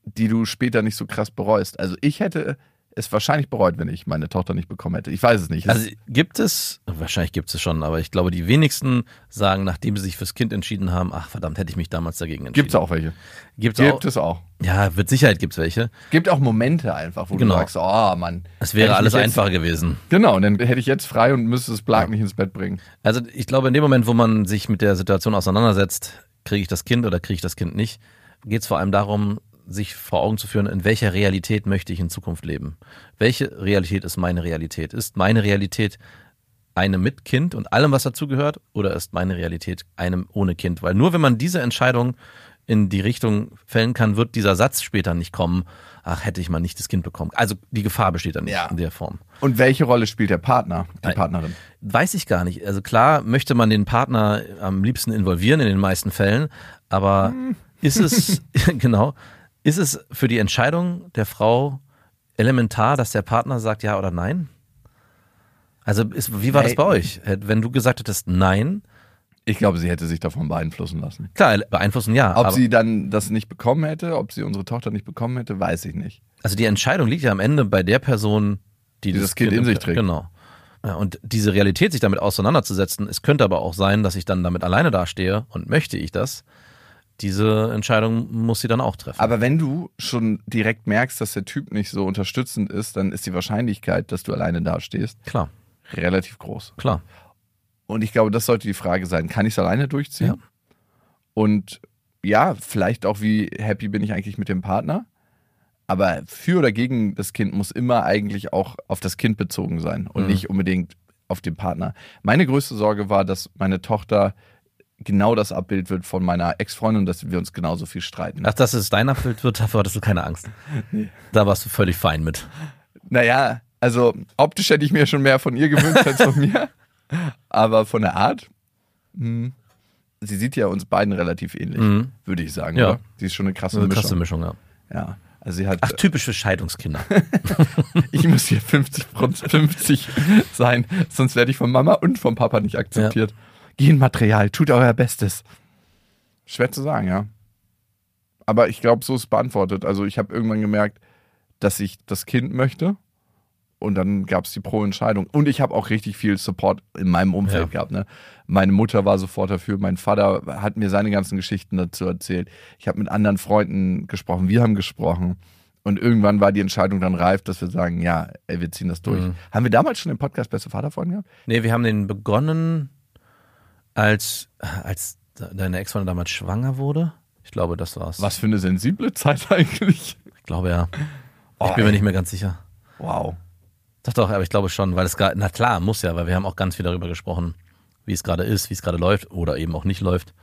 die du später nicht so krass bereust. Also ich hätte es wahrscheinlich bereut, wenn ich meine Tochter nicht bekommen hätte. Ich weiß es nicht. Also gibt es, wahrscheinlich gibt es schon, aber ich glaube, die wenigsten sagen, nachdem sie sich fürs Kind entschieden haben, ach verdammt, hätte ich mich damals dagegen entschieden. gibt es auch welche. Gibt's Gibt auch? es auch. Ja, mit Sicherheit gibt es welche. Gibt auch Momente einfach, wo Genau. du sagst, oh Mann. Es wäre alles jetzt- einfacher gewesen. Genau, und dann hätte ich jetzt frei und müsste das Blag nicht ins Bett bringen. Also ich glaube, in dem Moment, wo man sich mit der Situation auseinandersetzt, kriege ich das Kind oder kriege ich das Kind nicht, geht es vor allem darum, sich vor Augen zu führen, in welcher Realität möchte ich in Zukunft leben. Welche Realität ist meine Realität? Ist meine Realität eine mit Kind und allem, was dazugehört, oder ist meine Realität einem ohne Kind? Weil nur wenn man diese Entscheidung in die Richtung fällen kann, wird dieser Satz später nicht kommen, ach, hätte ich mal nicht das Kind bekommen. Also die Gefahr besteht dann nicht Ja. in der Form. Und welche Rolle spielt der Partner, die Nein. Partnerin? Weiß ich gar nicht. Also klar möchte man den Partner am liebsten involvieren in den meisten Fällen, aber ist es, genau, ist es für die Entscheidung der Frau elementar, dass der Partner sagt ja oder nein? Also ist, wie war das bei euch? Wenn du gesagt hättest nein, Ich glaube, sie hätte sich davon beeinflussen lassen. klar, beeinflussen ja, Ob sie dann das nicht bekommen hätte, ob sie unsere Tochter nicht bekommen hätte, weiß ich nicht. also die Entscheidung liegt ja am Ende bei der Person, die Die das Kind in sich trägt. Genau. Ja, und diese Realität, sich damit auseinanderzusetzen, es könnte aber auch sein, dass ich dann damit alleine dastehe und möchte ich das. Diese Entscheidung muss sie dann auch treffen. Aber wenn du schon direkt merkst, dass der Typ nicht so unterstützend ist, dann ist die Wahrscheinlichkeit, dass du alleine dastehst, klar, relativ groß. klar. Und ich glaube, das sollte die Frage sein, kann ich es alleine durchziehen? Ja. Und ja, vielleicht auch, wie happy bin ich eigentlich mit dem Partner? Aber für oder gegen das Kind muss immer eigentlich auch auf das Kind bezogen sein und Mhm. nicht unbedingt auf den Partner. Meine größte Sorge war, dass meine Tochter genau das Abbild wird von meiner Ex-Freundin und dass wir uns genauso viel streiten. Ach, dass es dein Abbild wird, dafür hattest du keine Angst. Da warst du völlig fein mit. Naja, also optisch hätte ich mir schon mehr von ihr gewünscht als von mir. Aber von der Art, mh, sie sieht ja uns beiden relativ ähnlich, Mhm. würde ich sagen. Ja. Oder? Sie ist schon eine krasse eine Mischung. krasse Mischung, ja. Ja. Also sie hat, Ach, typisch für Scheidungskinder. ich muss hier 50, 50 sein, sonst werde ich von Mama und vom Papa nicht akzeptiert. Genmaterial, tut euer Bestes. Schwer zu sagen, ja. Aber ich glaube, so ist es beantwortet. Also ich habe irgendwann gemerkt, dass ich das Kind möchte. Und dann gab es die Pro-Entscheidung. Und ich habe auch richtig viel Support in meinem Umfeld Ja. gehabt. Ne? Meine Mutter war sofort dafür. Mein Vater hat mir seine ganzen Geschichten dazu erzählt. Ich habe mit anderen Freunden gesprochen. Wir haben gesprochen. Und irgendwann war die Entscheidung dann reif, dass wir sagen, ja, ey, wir ziehen das durch. Mhm. Haben wir damals schon den Podcast Beste Vaterfreunde gehabt? Nee, wir haben den begonnen, als, als deine Ex-Freundin damals schwanger wurde. Ich glaube, das war's. Was für eine sensible Zeit eigentlich. Ich glaube ja. Oh, ich bin mir ey. nicht mehr ganz sicher. Wow. Doch, doch, aber ich glaube schon, weil es gerade, na klar, muss ja, weil wir haben auch ganz viel darüber gesprochen, wie es gerade ist, wie es gerade läuft oder eben auch nicht läuft.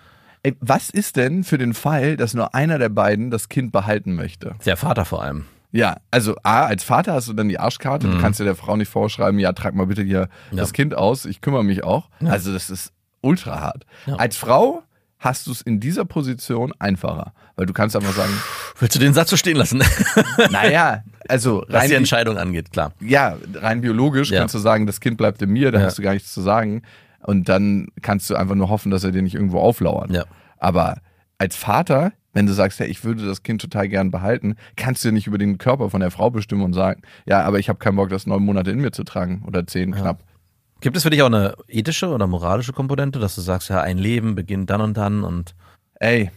Ey, was ist denn für den Fall, dass nur einer der beiden das Kind behalten möchte? Der Vater vor allem. Ja, also A, als Vater hast du dann die Arschkarte. Du kannst ja der Frau nicht vorschreiben, ja, trag mal bitte hier Mhm. Ja. das Kind aus, ich kümmere mich auch. Also das ist ultra hart. Ja. Als Frau hast du es in dieser Position einfacher, weil du kannst einfach sagen, Willst du den Satz so stehen lassen? naja, also Was rein, die Entscheidung angeht, klar. ja, rein biologisch Ja. kannst du sagen, das Kind bleibt in mir, da Ja. hast du gar nichts zu sagen. Und dann kannst du einfach nur hoffen, dass er dir nicht irgendwo auflauert. Ja. Aber als Vater, wenn du sagst, ja, ich würde das Kind total gern behalten, kannst du nicht über den Körper von der Frau bestimmen und sagen, ja, aber ich habe keinen Bock, das neun Monate in mir zu tragen oder zehn knapp. Gibt es für dich auch eine ethische oder moralische Komponente, dass du sagst, ja, ein Leben beginnt dann und dann und Ey,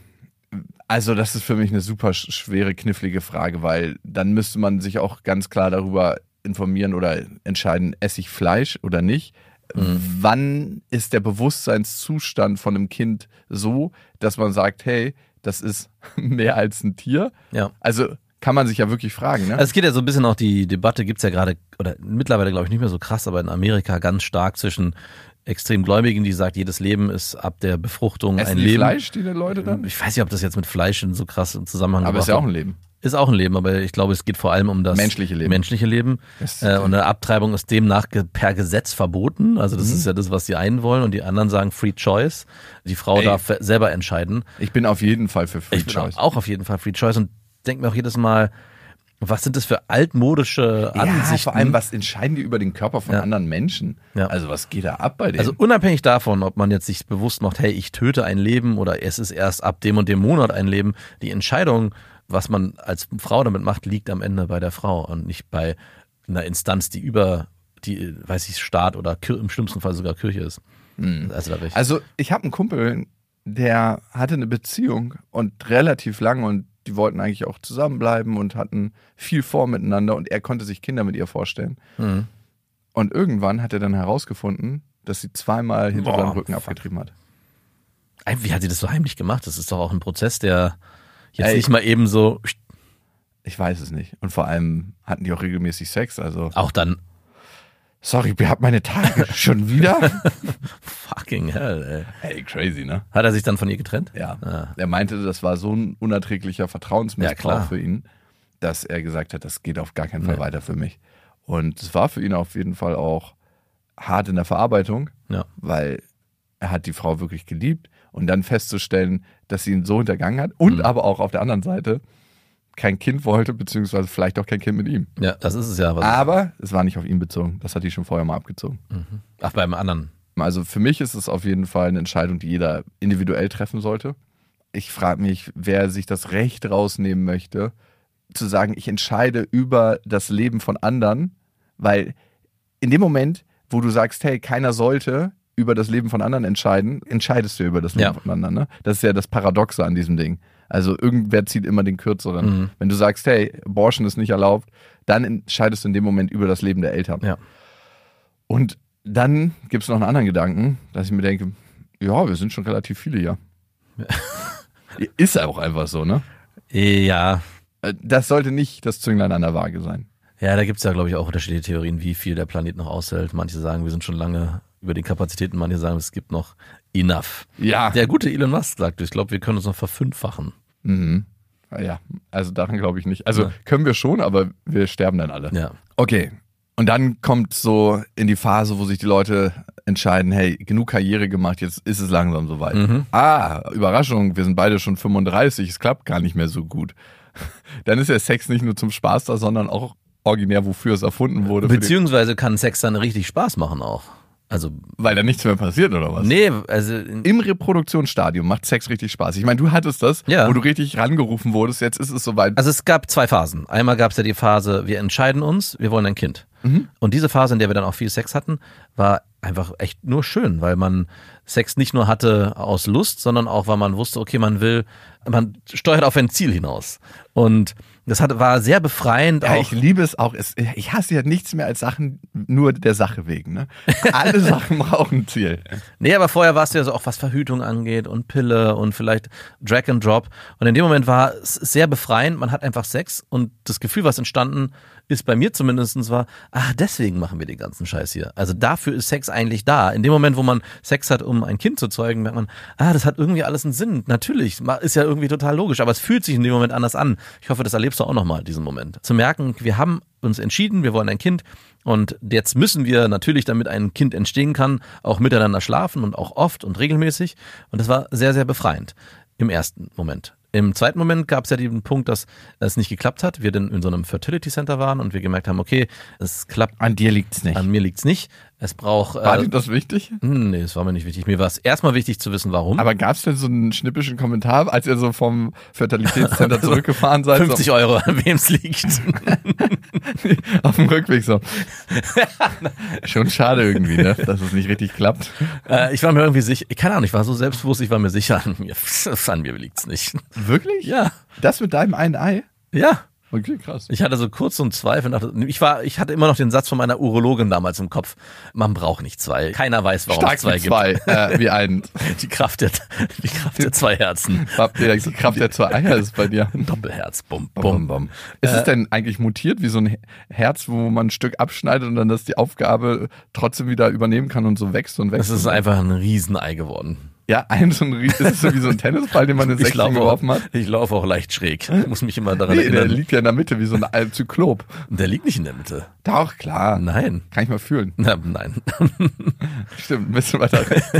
also das ist für mich eine super sch- schwere, knifflige Frage, weil dann müsste man sich auch ganz klar darüber informieren oder entscheiden, esse ich Fleisch oder nicht. Wann ist der Bewusstseinszustand von einem Kind so, dass man sagt, hey, das ist mehr als ein Tier? ja. Also kann man sich ja wirklich fragen, ne? Also es geht ja so ein bisschen auch, die Debatte gibt's ja gerade, oder mittlerweile glaube ich nicht mehr so krass, aber in Amerika ganz stark zwischen extrem Gläubigen, die sagt, jedes Leben ist ab der Befruchtung Essen ein die Leben. Fleisch, die Leute dann? Ich weiß nicht, ob das jetzt mit Fleisch in so krass im Zusammenhang Aber ist ja auch ein Leben. Ist auch ein Leben, aber ich glaube, es geht vor allem um das Menschliche Leben. Menschliche Leben. Äh, und eine Abtreibung ist demnach per Gesetz verboten. Also Mhm. das ist ja das, was die einen wollen und die anderen sagen Free Choice. Die Frau Ey. darf selber entscheiden. Ich bin auf jeden Fall für Free Ich bin Choice. auch auf jeden Fall Free Choice und denke mir auch jedes Mal, was sind das für altmodische ja, Ansichten? vor allem, was entscheiden die über den Körper von Ja. anderen Menschen? Ja. Also was geht da ab bei denen? Also unabhängig davon, ob man jetzt sich bewusst macht, hey, ich töte ein Leben oder es ist erst ab dem und dem Monat ein Leben, die Entscheidung, was man als Frau damit macht, liegt am Ende bei der Frau und nicht bei einer Instanz, die über die, weiß ich, Staat oder im schlimmsten Fall sogar Kirche ist. Also da bin ich. Also ich habe einen Kumpel, der hatte eine Beziehung und relativ lang und die wollten eigentlich auch zusammenbleiben und hatten viel vor miteinander und er konnte sich Kinder mit ihr vorstellen. Mhm. Und irgendwann hat er dann herausgefunden, dass sie zweimal hinter Boah, seinem Rücken fuck. abgetrieben hat. Wie hat sie das so heimlich gemacht? Das ist doch auch ein Prozess, der jetzt Ey. nicht mal eben so, Ich weiß es nicht. Und vor allem hatten die auch regelmäßig Sex. Also, auch dann, sorry, ihr habt meine Tage schon wieder. fucking hell, ey. Ey, crazy, ne? Hat er sich dann von ihr getrennt? Ja. Ah. Er meinte, das war so ein unerträglicher Ja, Vertrauensmissbrauch klar. für ihn, dass er gesagt hat, das geht auf gar keinen Fall Nee. weiter für mich. Und es war für ihn auf jeden Fall auch hart in der Verarbeitung, Ja. weil er hat die Frau wirklich geliebt und dann festzustellen, dass sie ihn so hintergangen hat und Mhm. aber auch auf der anderen Seite kein Kind wollte, beziehungsweise vielleicht auch kein Kind mit ihm. Ja, das ist es ja. Was Aber es war nicht auf ihn bezogen. Das hat die schon vorher mal abgezogen. Ach, beim anderen. Also für mich ist es auf jeden Fall eine Entscheidung, die jeder individuell treffen sollte. Ich frage mich, wer sich das Recht rausnehmen möchte, zu sagen, ich entscheide über das Leben von anderen, weil in dem Moment, wo du sagst, hey, keiner sollte über das Leben von anderen entscheiden, entscheidest du über das Leben Ja. von anderen. Ne? Das ist ja das Paradoxe an diesem Ding. Also irgendwer zieht immer den Kürzeren. Mhm. Wenn du sagst, hey, Abortion ist nicht erlaubt, dann entscheidest du in dem Moment über das Leben der Eltern. Ja. Und dann gibt es noch einen anderen Gedanken, dass ich mir denke, ja, wir sind schon relativ viele hier. Ist auch einfach so, ne? Ja, Äh, Das sollte nicht das Zünglein an der Waage sein. Ja, da gibt's ja, glaube ich, auch unterschiedliche Theorien, wie viel der Planet noch aushält. Manche sagen, wir sind schon lange über den Kapazitäten, manche sagen, es gibt noch enough. Ja. Der gute Elon Musk sagt, ich glaube, wir können uns noch verfünffachen. Mhm. Ja, also daran glaube ich nicht. Also Ja. können wir schon, aber wir sterben dann alle. Ja. Okay. Und dann kommt so in die Phase, wo sich die Leute entscheiden, hey, genug Karriere gemacht, jetzt ist es langsam soweit. Mhm. Ah, Überraschung, wir sind beide schon 35, es klappt gar nicht mehr so gut. Dann ist der Sex nicht nur zum Spaß da, sondern auch originär, wofür es erfunden wurde. Beziehungsweise kann Sex dann richtig Spaß machen auch. Also, weil da nichts mehr passiert, oder was? nee, also Im Reproduktionsstadium macht Sex richtig Spaß. Ich meine, du hattest das, Ja. wo du richtig rangerufen wurdest, jetzt ist es soweit. Also es gab zwei Phasen. Einmal gab es ja die Phase, wir entscheiden uns, wir wollen ein Kind. Mhm. Und diese Phase, in der wir dann auch viel Sex hatten, war einfach echt nur schön, weil man Sex nicht nur hatte aus Lust, sondern auch, weil man wusste, okay, man will, man steuert auf ein Ziel hinaus. Und das hat, war sehr befreiend Ja, auch. ich liebe es auch. Es, ich hasse ja nichts mehr als Sachen nur der Sache wegen. Ne? Alle Sachen brauchen ein Ziel. Nee, aber vorher warst du ja so auch, was Verhütung angeht und Pille und vielleicht Drag and Drop. Und in dem Moment war es sehr befreiend. Man hat einfach Sex und das Gefühl, was entstanden ist, bei mir zumindestens war, ah, deswegen machen wir den ganzen Scheiß hier. Also dafür ist Sex eigentlich da. In dem Moment, wo man Sex hat, um ein Kind zu zeugen, merkt man, ah, das hat irgendwie alles einen Sinn. Natürlich, ist ja irgendwie total logisch, aber es fühlt sich in dem Moment anders an. Ich hoffe, das erlebst du auch nochmal, diesen Moment. Zu merken, wir haben uns entschieden, wir wollen ein Kind und jetzt müssen wir natürlich, damit ein Kind entstehen kann, auch miteinander schlafen und auch oft und regelmäßig. Und das war sehr, sehr befreiend im ersten Moment. Im zweiten Moment gab es ja den Punkt, dass es nicht geklappt hat. Wir dann in so einem Fertility Center waren und wir gemerkt haben, okay, es klappt, An dir liegt's nicht. an mir liegt's nicht. Es braucht. War Äh, dir das wichtig? hm, nee, es war mir nicht wichtig. Mir war es erstmal wichtig zu wissen, warum. Aber gab's denn so einen schnippischen Kommentar, als ihr so vom Fertilitätscenter zurückgefahren seid? 50 Euro, an wem es liegt. Auf dem Rückweg so. Schon schade irgendwie, ne? dass es nicht richtig klappt. äh, ich war mir irgendwie sicher, keine Ahnung, ich war so selbstbewusst, ich war mir sicher, an mir, an mir liegt's nicht. Wirklich? Ja, Das mit deinem einen Ei? ja. Okay, krass. Ich hatte so kurz so einen Zweifel. dachte- Ich war, ich hatte immer noch den Satz von meiner Urologin damals im Kopf. Man braucht nicht zwei. Keiner weiß, warum Stark es zwei mit zwei, äh, wie ein. gibt. Die Kraft der, die Kraft der zwei Herzen. Die Kraft der zwei Eier ist bei dir. Doppelherz. Bum, Bum, bum. Ist es denn eigentlich mutiert wie so ein Herz, wo man ein Stück abschneidet und dann das die Aufgabe trotzdem wieder übernehmen kann und so wächst und wächst? Das ist einfach ein Riesenei geworden. Ja, ein so ein Ries- ist so wie so ein Tennisball, den man laufe, auch, geworfen hat. ich laufe auch leicht schräg. Ich muss mich immer daran Nee, der erinnern. liegt ja in der Mitte wie so ein Zyklop. Der liegt nicht in der Mitte. Doch, klar. Nein. Kann ich mal fühlen. Na, nein. Stimmt, ein bisschen weiter rechts.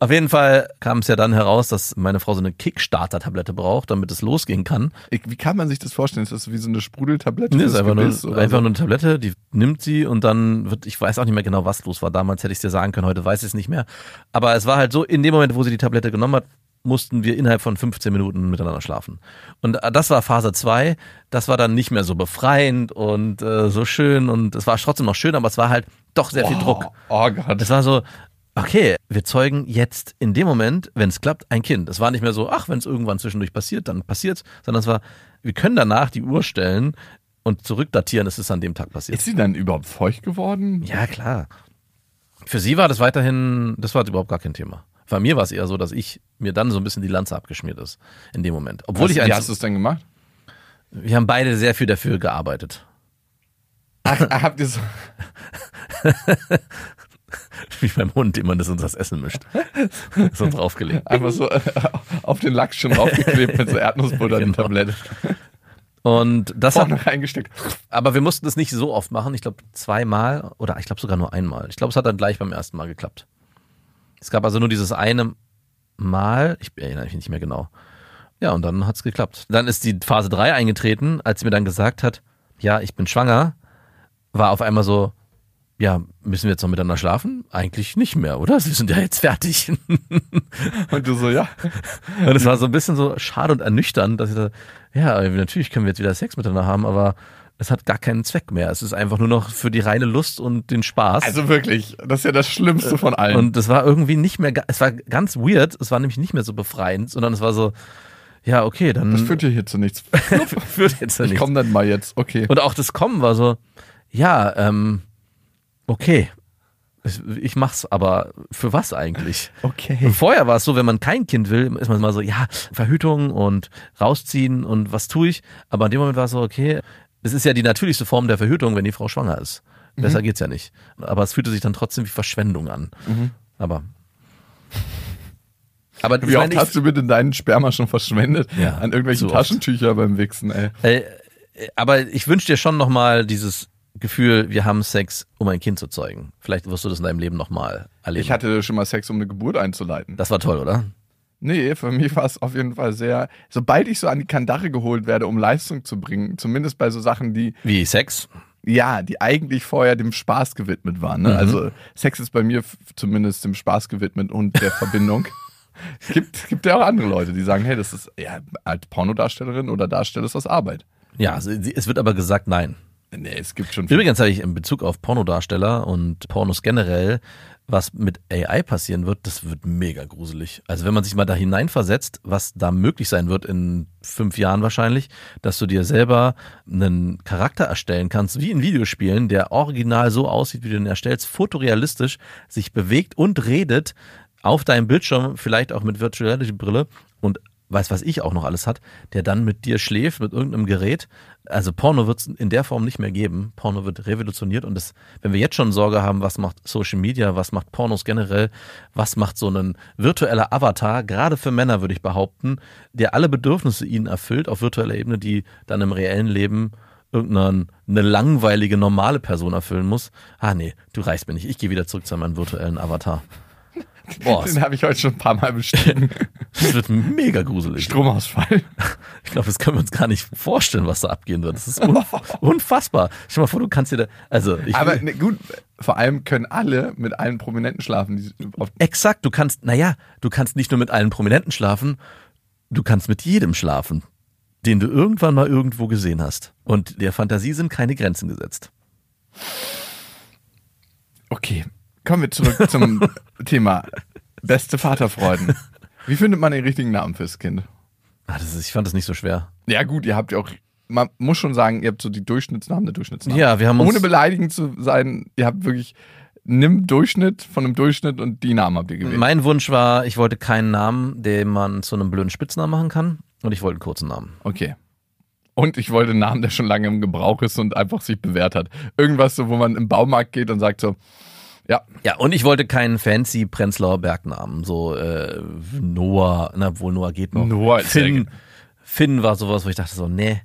Auf jeden Fall kam es ja dann heraus, dass meine Frau so eine Kickstarter-Tablette braucht, damit es losgehen kann. Wie kann man sich das vorstellen? Ist das wie so eine Sprudeltablette? Nee, ist einfach, nur, Gebiss oder einfach so? nur eine Tablette, die nimmt sie und dann wird, ich weiß auch nicht mehr genau, was los war. Damals hätte ich es dir sagen können, heute weiß ich es nicht mehr. Aber es war halt so, in dem Moment, wo sie die Tablette genommen hat, mussten wir innerhalb von 15 Minuten miteinander schlafen. Und äh, das war Phase 2. Das war dann nicht mehr so befreiend und äh, so schön und es war trotzdem noch schön, aber es war halt doch sehr viel Druck. Oh Gott. Es war so, okay, wir zeugen jetzt in dem Moment, wenn es klappt, ein Kind. Es war nicht mehr so, ach, wenn es irgendwann zwischendurch passiert, dann passiert's, sondern es war, wir können danach die Uhr stellen und zurückdatieren, es ist an dem Tag passiert. Ist sie dann überhaupt feucht geworden? Ja, klar. Für sie war das weiterhin, das war überhaupt gar kein Thema. Bei mir war es eher so, dass ich mir dann so ein bisschen die Lanze abgeschmiert ist in dem Moment. Obwohl Was, ich wie hast du es denn gemacht? wir haben beide sehr viel dafür gearbeitet. Ach, habt ihr so. Wie beim Hund, dem man das in das Essen mischt. So draufgelegt. Einfach so äh, auf den Lachs schon draufgeklebt mit so Erdnussbutter in die Genau. Tablette. Und das hat, Vorne reingesteckt. Aber wir mussten das nicht so oft machen. Ich glaube zweimal oder ich glaube sogar nur einmal. Ich glaube, es hat dann gleich beim ersten Mal geklappt. Es gab also nur dieses eine Mal. Ich erinnere mich nicht mehr genau. Ja, und dann hat's geklappt. Dann ist die Phase 3 eingetreten, als sie mir dann gesagt hat, ja, ich bin schwanger, war auf einmal so, ja, müssen wir jetzt noch miteinander schlafen? Eigentlich nicht mehr, oder? Sie sind ja jetzt fertig. Und du so, ja. Und es war so ein bisschen so schade und ernüchternd, dass ich da, ja, natürlich können wir jetzt wieder Sex miteinander haben, aber es hat gar keinen Zweck mehr. Es ist einfach nur noch für die reine Lust und den Spaß. Also wirklich, das ist ja das Schlimmste von allen. und es war irgendwie nicht mehr, es war ganz weird, es war nämlich nicht mehr so befreiend, sondern es war so, ja, okay, dann das führt ja hier zu nichts. führt jetzt ja Ich nichts. komm dann mal jetzt, okay. Und auch das Kommen war so, ja, ähm, okay. Ich mach's, aber für was eigentlich? Okay. Und vorher war es so, wenn man kein Kind will, ist man mal so, ja, Verhütung und rausziehen und was tue ich? Aber in dem Moment war es so, okay, es ist ja die natürlichste Form der Verhütung, wenn die Frau schwanger ist. Besser geht's ja nicht. Aber es fühlte sich dann trotzdem wie Verschwendung an. Aber. Aber Wie oft hast du bitte deinen Sperma schon verschwendet Ja, an irgendwelchen oft. Taschentücher beim Wichsen, ey? Äh, aber ich wünsche dir schon nochmal dieses Gefühl, wir haben Sex, um ein Kind zu zeugen. Vielleicht wirst du das in deinem Leben nochmal erleben. Ich hatte schon mal Sex, um eine Geburt einzuleiten. das war toll, oder? Nee, für mich war es auf jeden Fall sehr, sobald ich so an die Kandare geholt werde, um Leistung zu bringen, zumindest bei so Sachen, die, Wie Sex? ja, die eigentlich vorher dem Spaß gewidmet waren. Ne? Mhm. Also Sex ist bei mir zumindest dem Spaß gewidmet und der Verbindung. Es gibt, gibt ja auch andere Leute, die sagen, hey, das ist ja als Pornodarstellerin oder Darsteller ist das Arbeit. Ja, es wird aber gesagt, nein. Nee, es gibt schon Übrigens habe ich in Bezug auf Pornodarsteller und Pornos generell, was mit AI passieren wird, das wird mega gruselig. Also wenn man sich mal da hineinversetzt, was da möglich sein wird in fünf Jahren wahrscheinlich, dass du dir selber einen Charakter erstellen kannst, wie in Videospielen, der original so aussieht, wie du ihn erstellst, fotorealistisch, sich bewegt und redet auf deinem Bildschirm, vielleicht auch mit Virtual Reality Brille und weiß was ich auch noch alles hat, der dann mit dir schläft mit irgendeinem Gerät. Also Porno wird es in der Form nicht mehr geben. Porno wird revolutioniert und das, wenn wir jetzt schon Sorge haben, was macht Social Media, was macht Pornos generell, was macht so ein virtueller Avatar, gerade für Männer würde ich behaupten, der alle Bedürfnisse ihnen erfüllt auf virtueller Ebene, die dann im reellen Leben irgendeine eine langweilige normale Person erfüllen muss. Ah nee, du reichst mir nicht. Ich gehe wieder zurück zu meinem virtuellen Avatar. Boah, Den habe ich heute schon ein paar Mal bestiegen. das wird mega gruselig. Stromausfall. Ich glaube, das können wir uns gar nicht vorstellen, was da abgehen wird. Das ist unf unfassbar. Stell dir mal vor, du kannst dir da, also ich Aber ne, gut, vor allem können alle mit allen Prominenten schlafen. Exakt, du kannst, naja, du kannst nicht nur mit allen Prominenten schlafen, du kannst mit jedem schlafen, den du irgendwann mal irgendwo gesehen hast. Und der Fantasie sind keine Grenzen gesetzt. okay, kommen wir zurück zum Thema beste Vaterfreuden. Wie findet man den richtigen Namen fürs Kind? Ah, das ist, ich fand das nicht so schwer. Ja gut, ihr habt ja auch, man muss schon sagen, ihr habt so die Durchschnittsnamen der Durchschnittsnamen. Ja, wir haben uns, Ohne beleidigend zu sein, ihr habt wirklich, nimm Durchschnitt von einem Durchschnitt und die Namen habt ihr gewählt. mein Wunsch war, ich wollte keinen Namen, den man zu einem blöden Spitznamen machen kann. Und ich wollte einen kurzen Namen. Okay. Und ich wollte einen Namen, der schon lange im Gebrauch ist und einfach sich bewährt hat. Irgendwas so, wo man im Baumarkt geht und sagt so, ja, Ja, und ich wollte keinen fancy Prenzlauer Bergnamen. So äh, Noah, na wohl Noah geht noch. Noah Finn, Finn war sowas, wo ich dachte so, nee.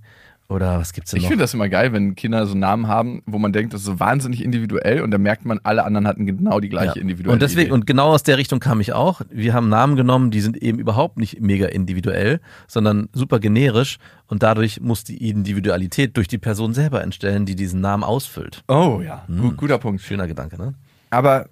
Oder was gibt's denn Ich noch? finde das immer geil, wenn Kinder so Namen haben, wo man denkt, das ist so wahnsinnig individuell und dann merkt man, alle anderen hatten genau die gleiche Ja. individuelle Und deswegen, Idee. und genau aus der Richtung kam ich auch. Wir haben Namen genommen, die sind eben überhaupt nicht mega individuell, sondern super generisch. Und dadurch muss die Individualität durch die Person selber entstellen, die diesen Namen ausfüllt. Oh ja, Hm. Gu- guter Punkt. Schöner Gedanke, ne? Aber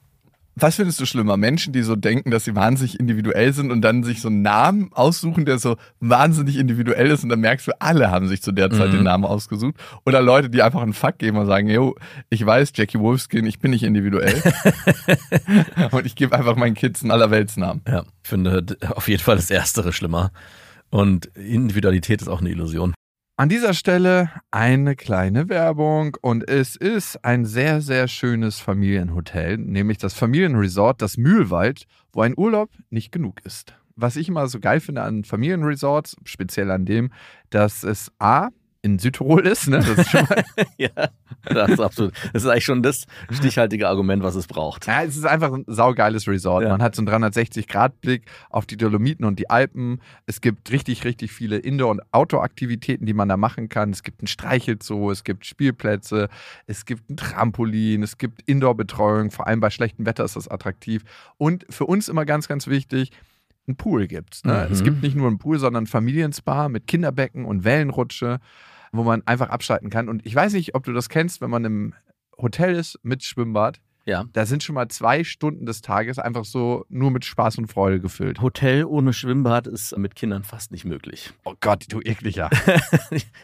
was findest du schlimmer? Menschen, die so denken, dass sie wahnsinnig individuell sind und dann sich so einen Namen aussuchen, der so wahnsinnig individuell ist und dann merkst du, alle haben sich zu der Zeit Mhm. den Namen ausgesucht. Oder Leute, die einfach einen Fuck geben und sagen, yo, ich weiß, Jackie Wolfskin, ich bin nicht individuell. und ich gebe einfach meinen Kids einen Allerweltsnamen. Ja, ich finde auf jeden Fall das Erstere schlimmer. Und Individualität ist auch eine Illusion. An dieser Stelle eine kleine Werbung und es ist ein sehr, sehr schönes Familienhotel, nämlich das Familienresort, das Mühlwald, wo ein Urlaub nicht genug ist. Was ich immer so geil finde an Familienresorts, speziell an dem, dass es A, in Südtirol ist, ne? Das ist schon mal, ja, das ist absolut. Das ist eigentlich schon das stichhaltige Argument, was es braucht. ja, es ist einfach ein saugeiles Resort. Ja. Man hat so einen 360-Grad-Blick auf die Dolomiten und die Alpen. Es gibt richtig, richtig viele Indoor- und Outdoor-Aktivitäten, die man da machen kann. Es gibt ein Streichelzoo, es gibt Spielplätze, es gibt ein Trampolin, es gibt Indoor-Betreuung. Vor allem bei schlechtem Wetter ist das attraktiv. Und für uns immer ganz, ganz wichtig, ein Pool gibt's. Ne? Mhm. Es gibt nicht nur einen Pool, sondern ein Familienspa mit Kinderbecken und Wellenrutsche, wo man einfach abschalten kann. Und ich weiß nicht, ob du das kennst, wenn man im Hotel ist mit Schwimmbad. Ja. Da sind schon mal zwei Stunden des Tages einfach so nur mit Spaß und Freude gefüllt. Hotel ohne Schwimmbad ist mit Kindern fast nicht möglich. Oh Gott, du ekliger.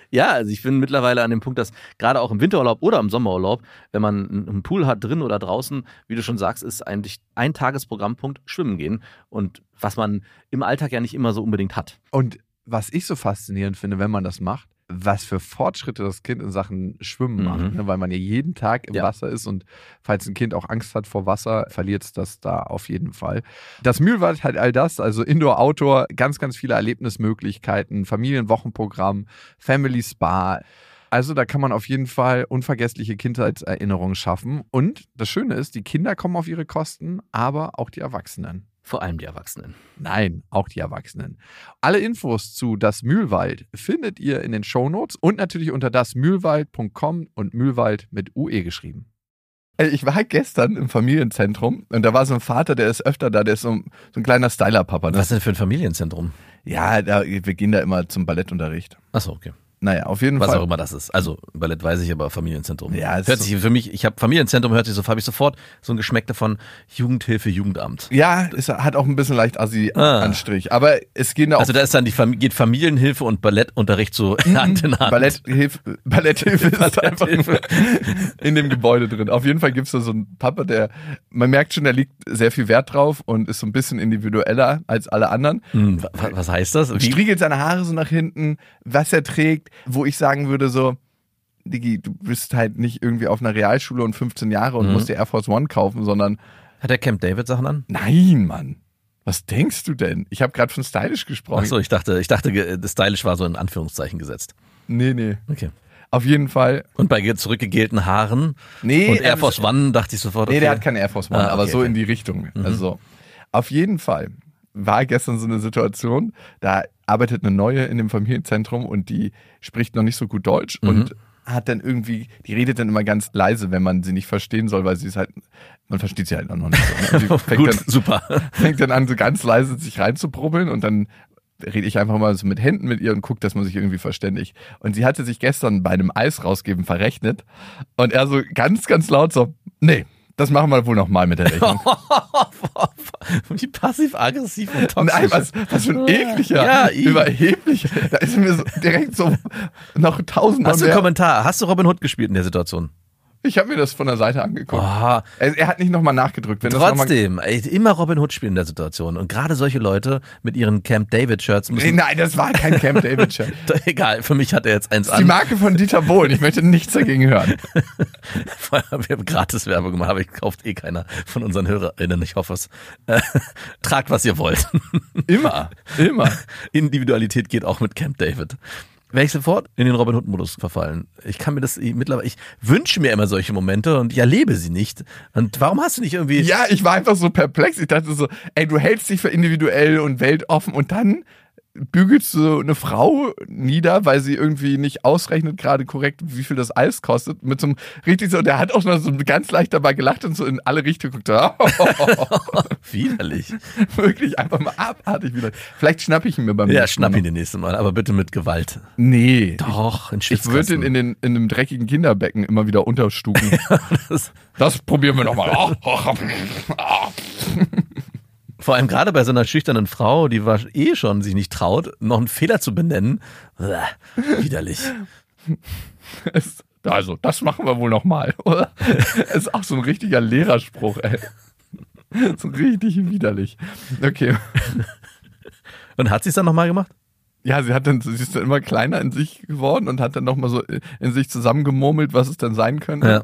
Ja, also ich bin mittlerweile an dem Punkt, dass gerade auch im Winterurlaub oder im Sommerurlaub, wenn man einen einen Pool hat, drin oder draußen, wie du schon sagst, ist eigentlich ein Tagesprogrammpunkt Schwimmen gehen. Und was man im Alltag ja nicht immer so unbedingt hat. Und was ich so faszinierend finde, wenn man das macht, was für Fortschritte das Kind in Sachen Schwimmen Mhm. macht, ne? weil man ja jeden Tag im Ja. Wasser ist und falls ein Kind auch Angst hat vor Wasser, verliert es das da auf jeden Fall. Das Mühlwald hat all das, also Indoor, Outdoor, ganz, ganz viele Erlebnismöglichkeiten, Familienwochenprogramm, Family Spa. Also da kann man auf jeden Fall unvergessliche Kindheitserinnerungen schaffen. Und das Schöne ist, die Kinder kommen auf ihre Kosten, aber auch die Erwachsenen. Vor allem die Erwachsenen. Nein, auch die Erwachsenen. Alle Infos zu Das Mühlwald findet ihr in den Shownotes und natürlich unter dasmühlwald.com und Mühlwald mit UE geschrieben. Ich war gestern im Familienzentrum und da war so ein Vater, der ist öfter da, der ist so ein, so ein kleiner Styler-Papa. ne? Was denn für ein Familienzentrum? Ja, da, wir gehen da immer zum Ballettunterricht. Achso, okay. Naja, auf jeden Was Fall. auch immer das ist. Also Ballett weiß ich, aber Familienzentrum. Ja, es hört ist sich für mich, ich habe Familienzentrum, hört sich so, habe ich sofort so ein Geschmäck davon, Jugendhilfe, Jugendamt. Ja, es hat auch ein bisschen leicht Ah. Assi-Anstrich. Aber es gehen da auch Also da ist dann die Fam geht Familienhilfe und Ballettunterricht so Hand in Hand. Balletthilfe, Balletthilfe ist einfach nur in dem Gebäude drin. Auf jeden Fall gibt es da so einen Papa, der, man merkt schon, der liegt sehr viel Wert drauf und ist so ein bisschen individueller als alle anderen. Hm, wa- was heißt das? Wie? Striegelt seine Haare so nach hinten, was er trägt, wo ich sagen würde so, Digi, du bist halt nicht irgendwie auf einer Realschule und 15 Jahre und Mhm. musst dir Air Force One kaufen, sondern Hat der Camp David Sachen an? nein, Mann. Was denkst du denn? Ich habe gerade von stylisch gesprochen. Achso, ich dachte, ich dachte, stylisch war so in Anführungszeichen gesetzt. Nee, nee. Okay. Auf jeden Fall. Und bei ge- zurückgegelten Haaren Nee, und Air ähm, Force One dachte ich sofort, okay. Nee, der hat keine Air Force One, Ah, aber okay, so okay. in die Richtung. Also auf jeden Fall war gestern so eine Situation, da arbeitet eine neue in dem Familienzentrum und die spricht noch nicht so gut Deutsch Mhm. und hat dann irgendwie, die redet dann immer ganz leise, wenn man sie nicht verstehen soll, weil sie ist halt, man versteht sie halt noch nicht so. Ne? Gut, dann, super. fängt dann an, so ganz leise sich reinzubrubbeln und dann rede ich einfach mal so mit Händen mit ihr und gucke, dass man sich irgendwie verständigt. Und sie hatte sich gestern bei einem Eis rausgeben verrechnet und er so ganz, ganz laut so, nee, das machen wir wohl noch mal mit der Rechnung. Wie passiv-aggressiv und toxisch. Nein, was, was für ein ekliger, Ja, überheblicher. Da ist mir so direkt so noch tausendmal Hast du einen. Kommentar? Hast du Robin Hood gespielt in der Situation? Ich habe mir das von der Seite angeguckt. Oh, Er, er hat nicht nochmal nachgedrückt. Wenn das noch mal- trotzdem, ey, immer Robin Hood spielen in der Situation. Und gerade solche Leute mit ihren Camp David Shirts Nee, müssen. Nein, das war kein Camp David Shirt. Egal, für mich hat er jetzt eins ist die an. Marke von Dieter Bohlen. Ich möchte nichts dagegen hören. Wir haben gratis Werbung gemacht, aber ich kauft eh keiner von unseren HörerInnen. Ich hoffe es. Äh, tragt, was ihr wollt. Immer, immer. Individualität geht auch mit Camp David. Wäre ich sofort in den Robin Hood-Modus verfallen. Ich kann mir das mittlerweile, ich wünsche mir immer solche Momente und ich erlebe sie nicht. Und warum hast du nicht irgendwie. Ja, ich war einfach so perplex. Ich dachte so, ey, du hältst dich für individuell und weltoffen und dann bügelst du eine Frau nieder, weil sie irgendwie nicht ausrechnet gerade korrekt, wie viel das Eis kostet. Mit so einem richtig so, der hat auch noch so ganz leicht dabei gelacht und so in alle Richtungen geguckt. Widerlich. Wirklich einfach mal abartig wieder. Vielleicht schnapp ich ihn mir beim Ja, schnapp ihn den nächsten Mal, aber bitte mit Gewalt. Nee. Doch, in Ich würde ihn in, den, in einem dreckigen Kinderbecken immer wieder unterstuken. Das- Das probieren wir nochmal. Vor allem gerade bei so einer schüchternen Frau, die war eh schon sich nicht traut, noch einen Fehler zu benennen. Bäh, Widerlich. Also, das machen wir wohl nochmal, oder? ist auch so ein richtiger Lehrerspruch, ey. So richtig widerlich. Okay. Und hat sie es dann nochmal gemacht? Ja, sie hat dann, sie ist dann immer kleiner in sich geworden und hat dann nochmal so in sich zusammengemurmelt, was es denn sein könnte. Ja.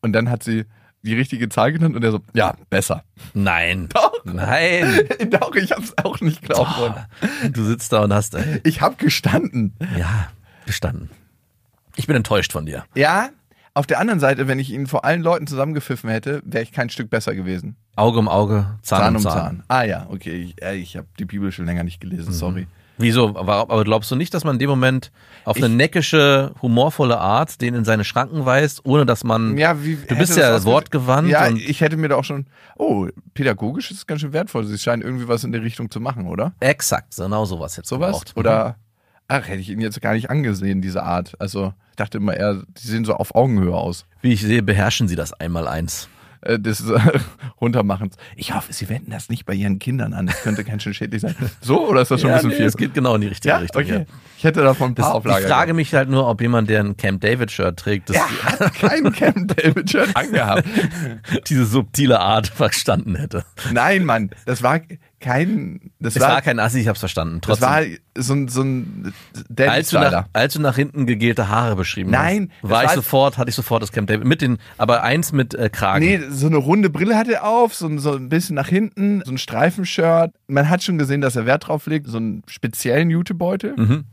Und dann hat sie die richtige Zahl genannt und er so, ja, besser. Nein. Doch. Nein. Doch, ich hab's auch nicht glauben wollen. Du sitzt da und hast, ey, Ich hab gestanden. ja, bestanden. Ich bin enttäuscht von dir. Ja, auf der anderen Seite, wenn ich ihn vor allen Leuten zusammengepfiffen hätte, wäre ich kein Stück besser gewesen. Auge um Auge, Zahn, um Zahn. Ah ja, okay. Ich, äh, ich habe die Bibel schon länger nicht gelesen, sorry. Wieso? Aber glaubst du nicht, dass man in dem Moment auf eine Ich- neckische, humorvolle Art den in seine Schranken weist, ohne dass man. Ja, wie, du bist ja wortgewandt Ja, ich hätte mir da auch schon. Oh, pädagogisch ist ganz schön wertvoll. Sie scheinen irgendwie was in der Richtung zu machen, oder? exakt, genau sowas jetzt Sowas? gebraucht. Oder. Ach, hätte ich ihn jetzt gar nicht angesehen, diese Art. Also, ich dachte immer eher, die sehen so auf Augenhöhe aus. Wie ich sehe, beherrschen sie das einmal eins. Äh, des äh, Runtermachens. Ich hoffe, Sie wenden das nicht bei Ihren Kindern an. Das könnte ganz schön schädlich sein. So, oder ist das schon ein bisschen nee, viel? Es geht genau in die richtige ja, Richtung. okay. Ja. Ich hätte davon ein Das, paar ich frage mich halt nur, ob jemand, der ein Camp David Shirt trägt, das, hat kein Camp David Shirt angehabt. diese subtile Art verstanden hätte. Nein, Mann, das war kein, das, Es war, kein Assi, ich hab's verstanden. das Trotzdem. war so ein, so ein als du, nach, als du nach hinten gegelte Haare beschrieben Nein, hast, war ich war- sofort, hatte ich sofort das Camp David mit den, aber eins mit äh, Kragen. Nee, so eine runde Brille hat er auf, so, ein- so ein bisschen nach hinten, so ein Streifenshirt. Man hat schon gesehen, dass er Wert drauf legt, so einen speziellen Jutebeutel. Mhm.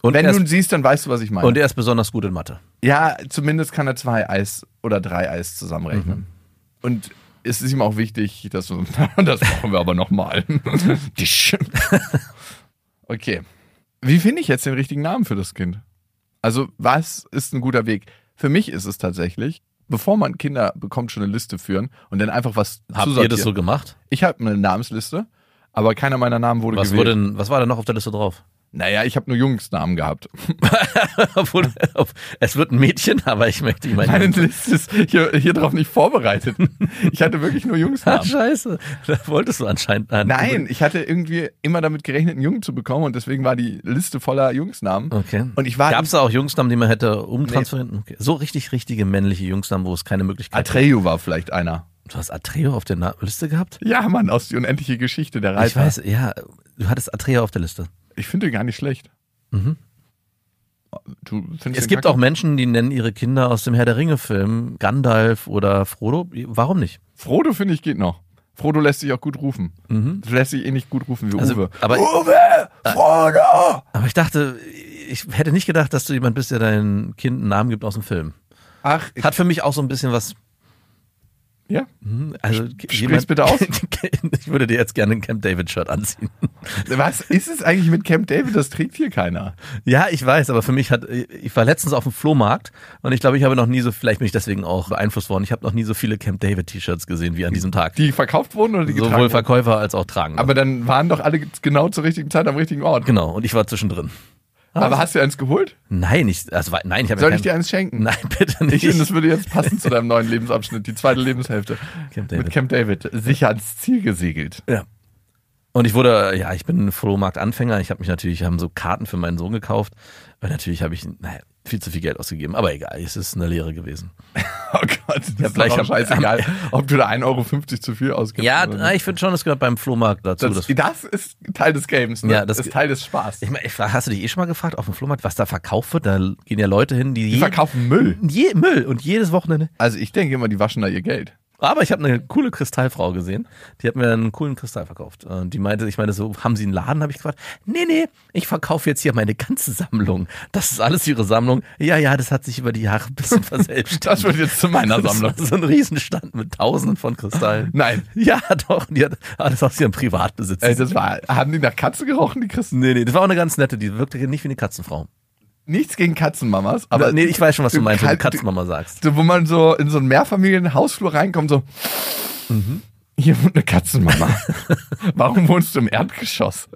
Und, Wenn du ihn siehst, dann weißt du, was ich meine. und er ist besonders gut in Mathe. ja, zumindest kann er zwei Eis oder drei Eis zusammenrechnen. Mhm. Und es ist ihm auch wichtig, dass du, das machen wir aber nochmal. okay. Wie finde ich jetzt den richtigen Namen für das Kind? Also, was ist ein guter Weg? Für mich ist es tatsächlich, bevor man Kinder bekommt, schon eine Liste führen und dann einfach was Habt ihr das so gemacht? Ich habe eine Namensliste, aber keiner meiner Namen wurde Was, gewählt. wurde denn, was war denn noch auf der Liste drauf? Naja, ich habe nur Jungsnamen gehabt. Obwohl, es wird ein Mädchen, aber ich möchte Meine einen. Liste ist hier, hier drauf nicht vorbereitet. Ich hatte wirklich nur Jungsnamen. scheiße. Da wolltest du anscheinend. äh, Nein, ich hatte irgendwie immer damit gerechnet, einen Jungen zu bekommen und deswegen war die Liste voller Jungsnamen. Okay. Und ich war Gab es da auch Jungsnamen, die man hätte umtransferieren? Okay. So richtig, richtige männliche Jungsnamen, wo es keine Möglichkeit gibt. Atreyu war vielleicht einer. Du hast Atreo auf der Na Liste gehabt? Ja, Mann, aus die unendliche Geschichte der Reiter. Ich weiß, ja. Du hattest Atreo auf der Liste. Ich finde gar nicht schlecht. Mhm. Es den gibt kacke? auch Menschen, die nennen ihre Kinder aus dem Herr der Ringe-Film Gandalf oder Frodo. Warum nicht? Frodo finde ich geht noch. Frodo lässt sich auch gut rufen. Mhm. Lässt sich eh nicht gut rufen wie Also, Uwe. aber- Uwe! Frodo! Aber ich dachte, ich hätte nicht gedacht, dass du jemand bist, der dein Kind einen Namen gibt aus dem Film. Ach, Hat für mich auch so ein bisschen was. Ja. hm, Also Sprich's bitte aus. ich würde dir jetzt gerne ein Camp David Shirt anziehen. Was ist es eigentlich mit Camp David? Das trägt hier keiner. Ja, ich weiß, aber für mich hat, ich war letztens auf dem Flohmarkt und ich glaube, ich habe noch nie so, vielleicht bin ich deswegen auch beeinflusst worden, ich habe noch nie so viele Camp David T-Shirts gesehen wie an diesem Tag. Die verkauft wurden oder die getragen Sowohl? Verkäufer als auch Tragende. Aber dann waren doch alle genau zur richtigen Zeit am richtigen Ort. genau, und ich war zwischendrin. Aber hast du eins geholt? Nein, ich, also, nein, ich habe Soll ja ich kein, dir eins schenken? Nein, bitte nicht. Ich finde, das würde jetzt passen zu deinem neuen Lebensabschnitt, die zweite Lebenshälfte. Camp David. Mit Camp David. Sicher ans Ziel gesegelt. Ja. Und ich wurde, ja, ich bin Flohmarkt-Anfänger. Ich habe mich natürlich, haben so Karten für meinen Sohn gekauft. Weil natürlich habe ich, naja, viel zu viel Geld ausgegeben. Aber egal, es ist eine Lehre gewesen. Oh Gott, das ist gleich doch scheißegal, ob du da 1,50 Euro zu viel ausgibst. Ja, na, ich finde schon, das gehört beim Flohmarkt dazu. das, das ist Teil des Games, ne? Ja, das- ist Teil des Spaß. ich meine, hast du dich eh schon mal gefragt auf dem Flohmarkt, was da verkauft wird? Da gehen ja Leute hin, die, Die je, verkaufen Müll. je, Müll und jedes Wochenende. Also ich denke immer, die waschen da ihr Geld. Aber ich habe eine coole Kristallfrau gesehen. Die hat mir einen coolen Kristall verkauft. Und die meinte, ich meine so, haben Sie einen Laden? Habe ich gefragt. Nee, nee, ich verkaufe jetzt hier meine ganze Sammlung. Das ist alles Ihre Sammlung. Ja, ja, das hat sich über die Jahre ein bisschen verselbstständigt. Das wird jetzt zu meiner Sammlung. So ein Riesenstand mit tausenden von Kristallen. Nein. Ja, doch. Die hat alles aus ihrem Privatbesitz. Ey, das war, haben die nach Katze gerochen, die Christen? nee, nee, das war auch eine ganz nette. Die wirkte nicht wie eine Katzenfrau. Nichts gegen Katzenmamas, aber nee, ich weiß schon, was du, meinst, wenn du kannst- Katzenmama sagst. so, wo man so in so einen Mehrfamilienhausflur reinkommt, so, Mhm. hier wohnt eine Katzenmama. Warum wohnst du im Erdgeschoss?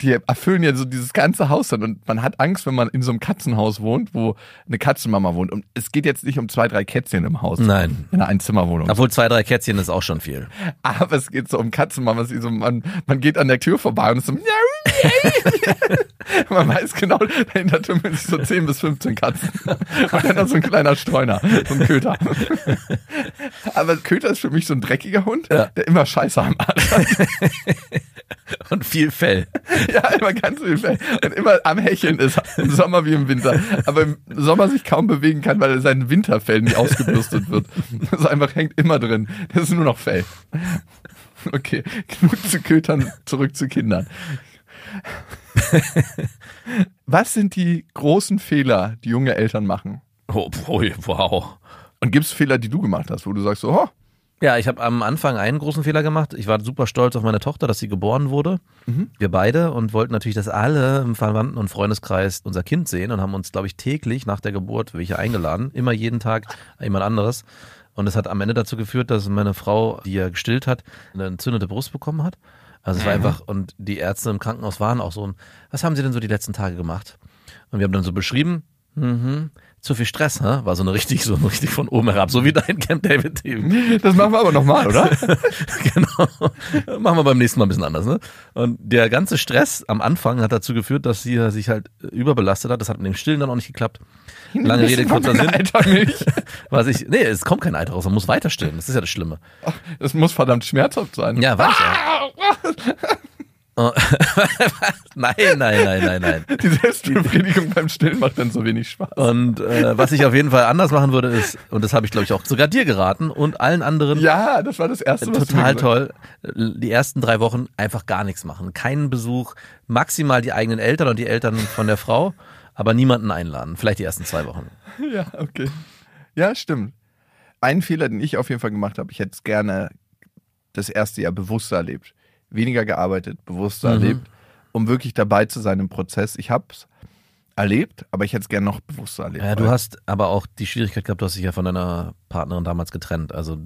Die erfüllen ja so dieses ganze Haus dann und man hat Angst, wenn man in so einem Katzenhaus wohnt, wo eine Katzenmama wohnt. Und es geht jetzt nicht um zwei, drei Kätzchen im Haus. Nein. In einer Einzimmerwohnung. Obwohl zwei, drei Kätzchen ist auch schon viel. Aber es geht so um Katzenmamas, so, man, man geht an der Tür vorbei und ist so, man weiß genau, dahinter tümmeln sich so 10 bis 15 Katzen. Und dann noch so ein kleiner Streuner, so ein Köter. Aber Köter ist für mich so ein dreckiger Hund, Ja. der immer Scheiße am Arsch hat. Und viel Fell. Ja, immer ganz viel Fell. Und immer am Hecheln ist, im Sommer wie im Winter. Aber im Sommer sich kaum bewegen kann, weil sein Winterfell nie ausgebürstet wird. Das einfach hängt immer drin. Das ist nur noch Fell. Okay, genug zu Kötern, zurück zu Kindern. Was sind die großen Fehler, die junge Eltern machen? Oh, boy, wow. Und gibt es Fehler, die du gemacht hast, wo du sagst, so, oh, Ja, ich habe am Anfang einen großen Fehler gemacht. Ich war super stolz auf meine Tochter, dass sie geboren wurde. Wir beide und wollten natürlich, dass alle im Verwandten- und Freundeskreis unser Kind sehen und haben uns, glaube ich, täglich nach der Geburt welche eingeladen. Immer jeden Tag jemand anderes. Und es hat am Ende dazu geführt, dass meine Frau, die ja gestillt hat, eine entzündete Brust bekommen hat. Also es war einfach, und die Ärzte im Krankenhaus waren auch so, was haben sie denn so die letzten Tage gemacht? Und wir haben dann so beschrieben, mhm, zu viel Stress, hä? war so eine richtig, so richtig von oben herab, so wie dein Camp David-Team. Das machen wir aber nochmal, oder? genau. Machen wir beim nächsten Mal ein bisschen anders. Ne? Und der ganze Stress am Anfang hat dazu geführt, dass sie sich halt überbelastet hat. Das hat mit dem Stillen dann auch nicht geklappt. Lange Rede, kurzer Sinn. Eitermilch. Was ich, nee, es kommt kein Eiter raus, man muss weiter stillen. Das ist ja das Schlimme. Das muss verdammt schmerzhaft sein. Ja, weiß ich. Oh. nein, nein, nein, nein, nein. Die Selbstbefriedigung beim Stillen macht dann so wenig Spaß. Und äh, was ich auf jeden Fall anders machen würde, ist, und das habe ich glaube ich auch sogar dir geraten und allen anderen, Ja, das war das erste, was du mir total toll, die ersten drei Wochen einfach gar nichts machen. Keinen Besuch, maximal die eigenen Eltern und die Eltern von der Frau, aber niemanden einladen. Vielleicht die ersten zwei Wochen. Ja, okay. Ja, stimmt. Ein Fehler, den ich auf jeden Fall gemacht habe, ich hätte es gerne das erste Jahr bewusster erlebt. Weniger gearbeitet, bewusster Mhm. erlebt, um wirklich dabei zu sein im Prozess. Ich habe es erlebt, aber ich hätte es gerne noch bewusster erlebt. Ja, du hast aber auch die Schwierigkeit gehabt, du hast dich ja von deiner Partnerin damals getrennt. Also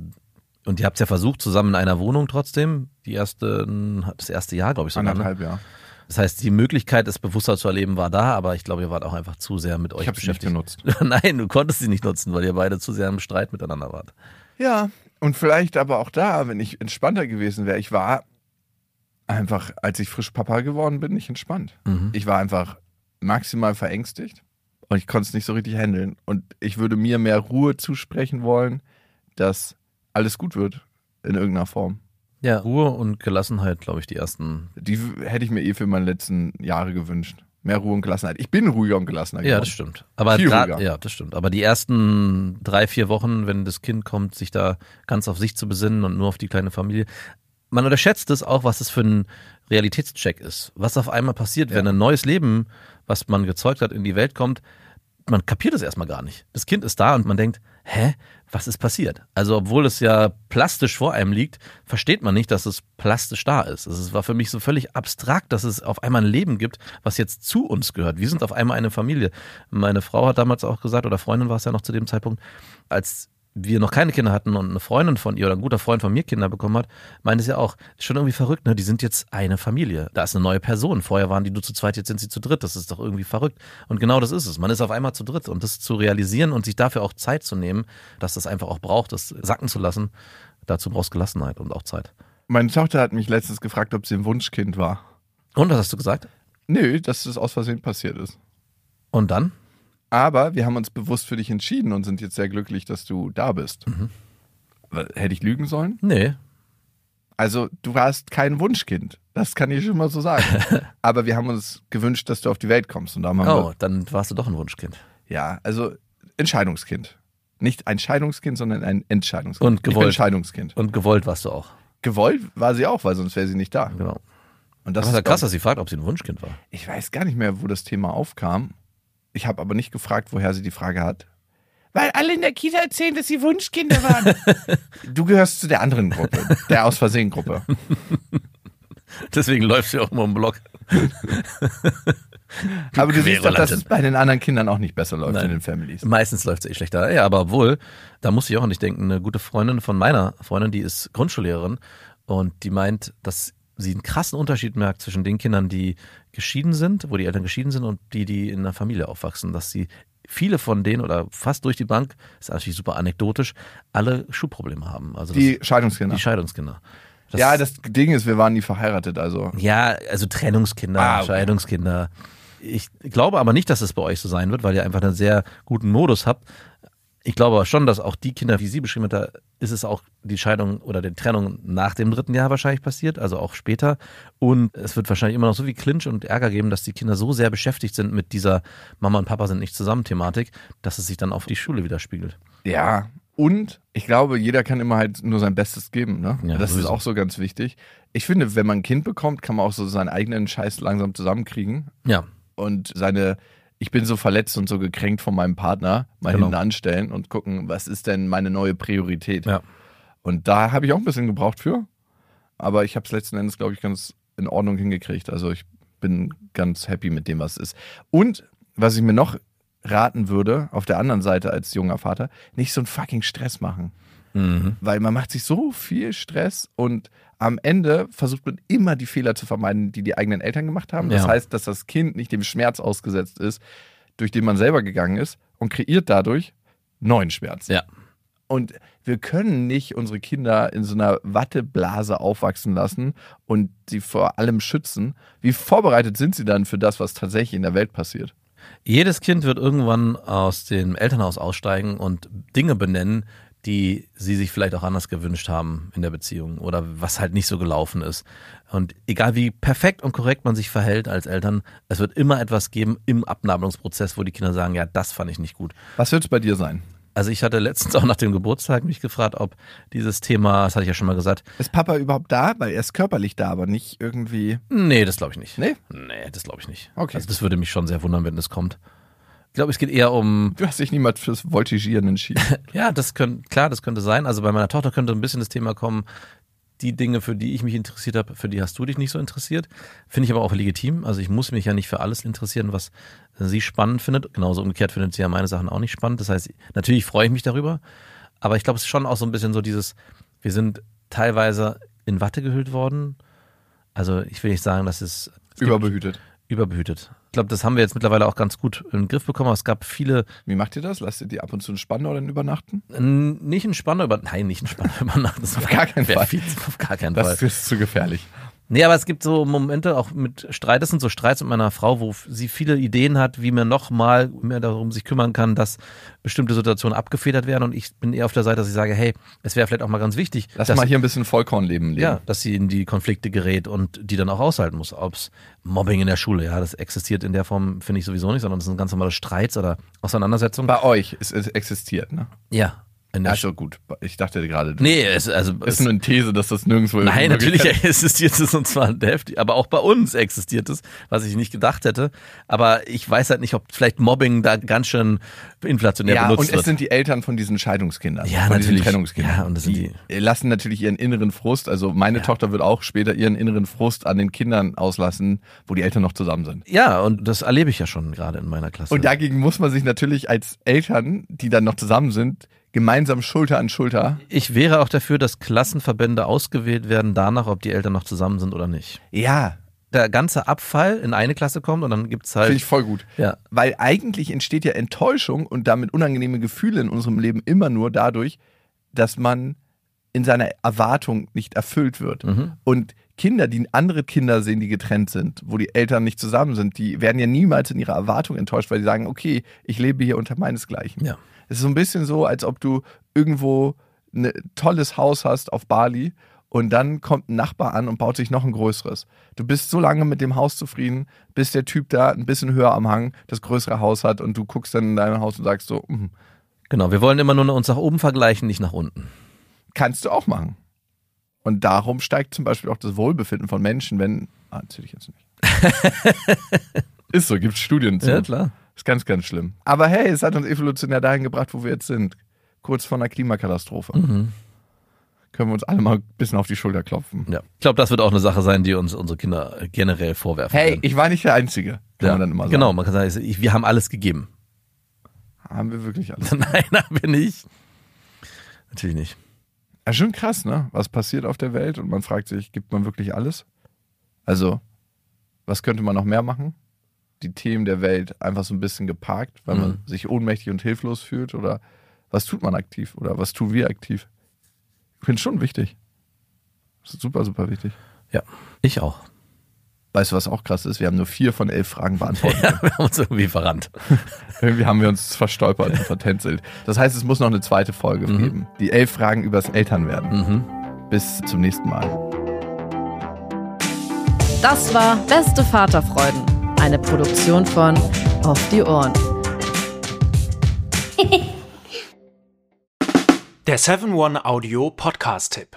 und ihr habt es ja versucht, zusammen in einer Wohnung trotzdem, die erste, das erste Jahr, glaube ich, sogar. Ne? anderthalb Jahre. Das heißt, die Möglichkeit, es bewusster zu erleben, war da, aber ich glaube, ihr wart auch einfach zu sehr mit euch Ich habe sie nicht beschäftigt. genutzt. Nein, du konntest sie nicht nutzen, weil ihr beide zu sehr im Streit miteinander wart. Ja, und vielleicht aber auch da, wenn ich entspannter gewesen wäre. Ich war einfach, als ich frisch Papa geworden bin, nicht entspannt. Mhm. Ich war einfach maximal verängstigt und ich konnte es nicht so richtig handeln. Und ich würde mir mehr Ruhe zusprechen wollen, dass alles gut wird in irgendeiner Form. Ja, Ruhe und Gelassenheit, glaube ich, die ersten. Die hätte ich mir eh für meine letzten Jahre gewünscht. Mehr Ruhe und Gelassenheit. Ich bin ruhiger und gelassener Ja, geworden. das stimmt. Aber grad, ja, das stimmt. Aber die ersten drei, vier Wochen, wenn das Kind kommt, sich da ganz auf sich zu besinnen und nur auf die kleine Familie. Man unterschätzt es auch, was es für ein Realitätscheck ist. Was auf einmal passiert, wenn Ja. ein neues Leben, was man gezeugt hat, in die Welt kommt. Man kapiert es erstmal gar nicht. Das Kind ist da und man denkt, hä, was ist passiert? Also, obwohl es ja plastisch vor einem liegt, versteht man nicht, dass es plastisch da ist. Also, Es war für mich so völlig abstrakt, dass es auf einmal ein Leben gibt, was jetzt zu uns gehört. Wir sind auf einmal eine Familie. Meine Frau hat damals auch gesagt, oder Freundin war es ja noch zu dem Zeitpunkt, als wir noch keine Kinder hatten und eine Freundin von ihr oder ein guter Freund von mir Kinder bekommen hat, meinte sie ja auch, ist schon irgendwie verrückt, ne? Die sind jetzt eine Familie. Da ist eine neue Person. Vorher waren die nur zu zweit, jetzt sind sie zu dritt. Das ist doch irgendwie verrückt. Und genau das ist es. Man ist auf einmal zu dritt. Und das zu realisieren und sich dafür auch Zeit zu nehmen, dass das einfach auch braucht, das sacken zu lassen, dazu brauchst Gelassenheit und auch Zeit. Meine Tochter hat mich letztens gefragt, ob sie ein Wunschkind war. Und was hast du gesagt? Nö, dass das aus Versehen passiert ist. Und dann? Aber wir haben uns bewusst für dich entschieden und sind jetzt sehr glücklich, dass du da bist. Mhm. Hätte ich lügen sollen? Nee. Also, du warst kein Wunschkind. Das kann ich schon mal so sagen. Aber wir haben uns gewünscht, dass du auf die Welt kommst. Und da haben Oh, wir, dann warst du doch ein Wunschkind. ja, also Entscheidungskind. Nicht ein Scheidungskind, sondern ein Entscheidungskind. Und gewollt. Scheidungskind. Und gewollt warst du auch. Gewollt war sie auch, weil sonst wäre sie nicht da. Genau. Und Das das ist ja krass, dass sie fragt, ob sie ein Wunschkind war. Ich weiß gar nicht mehr, wo das Thema aufkam. Ich habe aber nicht gefragt, woher sie die Frage hat. Weil alle in der Kita erzählen, dass sie Wunschkinder waren. du gehörst zu der anderen Gruppe, der aus Versehen Gruppe. Deswegen läuft sie auch immer im Block. Aber du siehst doch, dass es bei den anderen Kindern auch nicht besser läuft Nein. in den Families. Meistens läuft es eh schlechter. Ja, aber obwohl, da muss ich auch nicht denken, eine gute Freundin von meiner Freundin, die ist Grundschullehrerin und die meint, dass sie einen krassen Unterschied merkt zwischen den Kindern, die geschieden sind, wo die Eltern geschieden sind und die, die in einer Familie aufwachsen, dass sie viele von denen oder fast durch die Bank, ist natürlich super anekdotisch, alle Schuhprobleme haben. Also das, Die Scheidungskinder. die Scheidungskinder. Das- ja, das Ding ist, wir waren nie verheiratet, also. ja, also Trennungskinder, Ah, okay. Scheidungskinder. Ich glaube aber nicht, dass es bei euch so sein wird, weil ihr einfach einen sehr guten Modus habt. Ich glaube aber schon, dass auch die Kinder, wie sie beschrieben hat, da ist es auch die Scheidung oder die Trennung nach dem dritten Jahr wahrscheinlich passiert, also auch später. Und es wird wahrscheinlich immer noch so viel Clinch und Ärger geben, dass die Kinder so sehr beschäftigt sind mit dieser Mama und Papa sind nicht zusammen Thematik, dass es sich dann auf die Schule widerspiegelt. Ja. Und ich glaube, jeder kann immer halt nur sein Bestes geben. Ne? Ja, das ist sowieso. auch so ganz wichtig. Ich finde, wenn man ein Kind bekommt, kann man auch so seinen eigenen Scheiß langsam zusammenkriegen Ja, und seine, ich bin so verletzt und so gekränkt von meinem Partner, mal Genau. hinten anstellen und gucken, was ist denn meine neue Priorität. ja. Und da habe ich auch ein bisschen gebraucht für. Aber ich habe es letzten Endes, glaube ich, ganz in Ordnung hingekriegt. Also ich bin ganz happy mit dem, was es ist. Und was ich mir noch raten würde, auf der anderen Seite als junger Vater, nicht so einen fucking Stress machen. Mhm. Weil man macht sich so viel Stress und am Ende versucht man immer die Fehler zu vermeiden, die die eigenen Eltern gemacht haben. Das Ja. heißt, dass das Kind nicht dem Schmerz ausgesetzt ist, durch den man selber gegangen ist und kreiert dadurch neuen Schmerz. Ja. Und wir können nicht unsere Kinder in so einer Watteblase aufwachsen lassen und sie vor allem schützen. Wie vorbereitet sind sie dann für das, was tatsächlich in der Welt passiert? Jedes Kind wird irgendwann aus dem Elternhaus aussteigen und Dinge benennen, die sie sich vielleicht auch anders gewünscht haben in der Beziehung oder was halt nicht so gelaufen ist. Und egal wie perfekt und korrekt man sich verhält als Eltern, es wird immer etwas geben im Abnabelungsprozess, wo die Kinder sagen, ja, das fand ich nicht gut. Was wird es bei dir sein? Also ich hatte letztens auch nach dem Geburtstag mich gefragt, ob dieses Thema, das hatte ich ja schon mal gesagt, Ist Papa überhaupt da? Weil er ist körperlich da, aber nicht irgendwie. nee, das glaube ich nicht. Nee? Nee, das glaube ich nicht. Okay. Also das würde mich schon sehr wundern, wenn das kommt. Ich glaube, es geht eher um Du hast dich niemals fürs Voltigieren entschieden. Ja, das könnte, klar, das könnte sein. Also bei meiner Tochter könnte ein bisschen das Thema kommen, die Dinge, für die ich mich interessiert habe, für die hast du dich nicht so interessiert. Finde ich aber auch legitim. Also ich muss mich ja nicht für alles interessieren, was sie spannend findet. Genauso umgekehrt findet sie ja meine Sachen auch nicht spannend. Das heißt, natürlich freue ich mich darüber. Aber ich glaube, es ist schon auch so ein bisschen so dieses, wir sind teilweise in Watte gehüllt worden. Also ich will nicht sagen, dass es, es gibt- Überbehütet. Glaube, das haben wir jetzt mittlerweile auch ganz gut in den Griff bekommen. Aber es gab viele Wie macht ihr das? Lasst ihr die ab und zu entspannen oder übernachten? N- Nicht ein Spanner über, nein, nicht ein Spanner übernachten. Das Auf gar keinen Fall. Viel, auf gar keinen Das Fall. ist zu gefährlich. Nee, aber es gibt so Momente auch mit Streit. Das sind so Streits mit meiner Frau, wo sie viele Ideen hat, wie man noch mal mehr darum sich kümmern kann, dass bestimmte Situationen abgefedert werden. Und ich bin eher auf der Seite, dass ich sage, hey, es wäre vielleicht auch mal ganz wichtig, Lass dass, mal hier ein bisschen Vollkornleben leben. ja, dass sie in die Konflikte gerät und die dann auch aushalten muss. Ob's Mobbing in der Schule, ja, das existiert in der Form, finde ich sowieso nicht, sondern das sind ganz normale Streits oder Auseinandersetzungen. Bei euch, es, es existiert, ne? Ja. Also gut, ich dachte gerade, Nee, es, also ist nur eine These, dass das nirgendwo Nein, natürlich existiert es und zwar heftig, aber auch bei uns existiert es, was ich nicht gedacht hätte. Aber ich weiß halt nicht, ob vielleicht Mobbing da ganz schön inflationär Ja, benutzt und es wird. sind die Eltern von diesen Scheidungskindern. Ja, von natürlich. diesen Trennungskindern. Ja, und das sind die, lassen natürlich ihren inneren Frust, also meine Tochter wird auch später ihren inneren Frust an den Kindern auslassen, wo die Eltern noch zusammen sind. ja, und das erlebe ich ja schon gerade in meiner Klasse. Und dagegen muss man sich natürlich als Eltern, die dann noch zusammen sind, gemeinsam Schulter an Schulter. ich wäre auch dafür, dass Klassenverbände ausgewählt werden danach, ob die Eltern noch zusammen sind oder nicht. Ja, Der ganze Abfall in eine Klasse kommt und dann gibt's halt. finde ich voll gut. ja, Weil eigentlich entsteht ja Enttäuschung und damit unangenehme Gefühle in unserem Leben immer nur dadurch, dass man in seiner Erwartung nicht erfüllt wird. Mhm. Und Kinder, die andere Kinder sehen, die getrennt sind, wo die Eltern nicht zusammen sind, die werden ja niemals in ihrer Erwartung enttäuscht, weil sie sagen, okay, ich lebe hier unter meinesgleichen. Ja. Es ist so ein bisschen so, als ob du irgendwo ein tolles Haus hast auf Bali und dann kommt ein Nachbar an und baut sich noch ein größeres. Du bist so lange mit dem Haus zufrieden, bis der Typ da ein bisschen höher am Hang das größere Haus hat und du guckst dann in dein Haus und sagst so, "Mhm, genau. Wir wollen immer nur uns nach oben vergleichen, nicht nach unten. kannst du auch machen. Und darum steigt zum Beispiel auch das Wohlbefinden von Menschen, wenn. Ah, erzähl ich jetzt nicht. ist so, gibt Studien zu. Ja, klar. Ist ganz, ganz schlimm. Aber hey, es hat uns evolutionär dahin gebracht, wo wir jetzt sind. Kurz vor einer Klimakatastrophe. Mhm. Können wir uns alle mal ein bisschen auf die Schulter klopfen. Ja. Ich glaube, das wird auch eine Sache sein, die uns unsere Kinder generell vorwerfen. Hey, werden. ich war nicht der Einzige, kann ja. man dann immer sagen. Genau, man kann sagen, wir haben alles gegeben. Haben wir wirklich alles. Nein, haben wir nicht. Natürlich nicht. Ja, schon krass, ne? Was passiert auf der Welt und man fragt sich, gibt man wirklich alles? Also, was könnte man noch mehr machen? Die Themen der Welt einfach so ein bisschen geparkt, weil man Mhm. sich ohnmächtig und hilflos fühlt? Oder was tut man aktiv? Oder was tun wir aktiv? Ich finde schon wichtig. Das ist super, super wichtig. Ja, ich auch. Weißt du, was auch krass ist? Wir haben nur vier von elf Fragen beantwortet. Ja, wir haben uns irgendwie verrannt. Irgendwie haben wir uns verstolpert und vertänzelt. Das heißt, es muss noch eine zweite Folge geben. Die elf Fragen übers Elternwerden. Mhm. Bis zum nächsten Mal. Das war Beste Vaterfreuden, eine Produktion von Auf die Ohren. Der 7-One-Audio-Podcast-Tipp.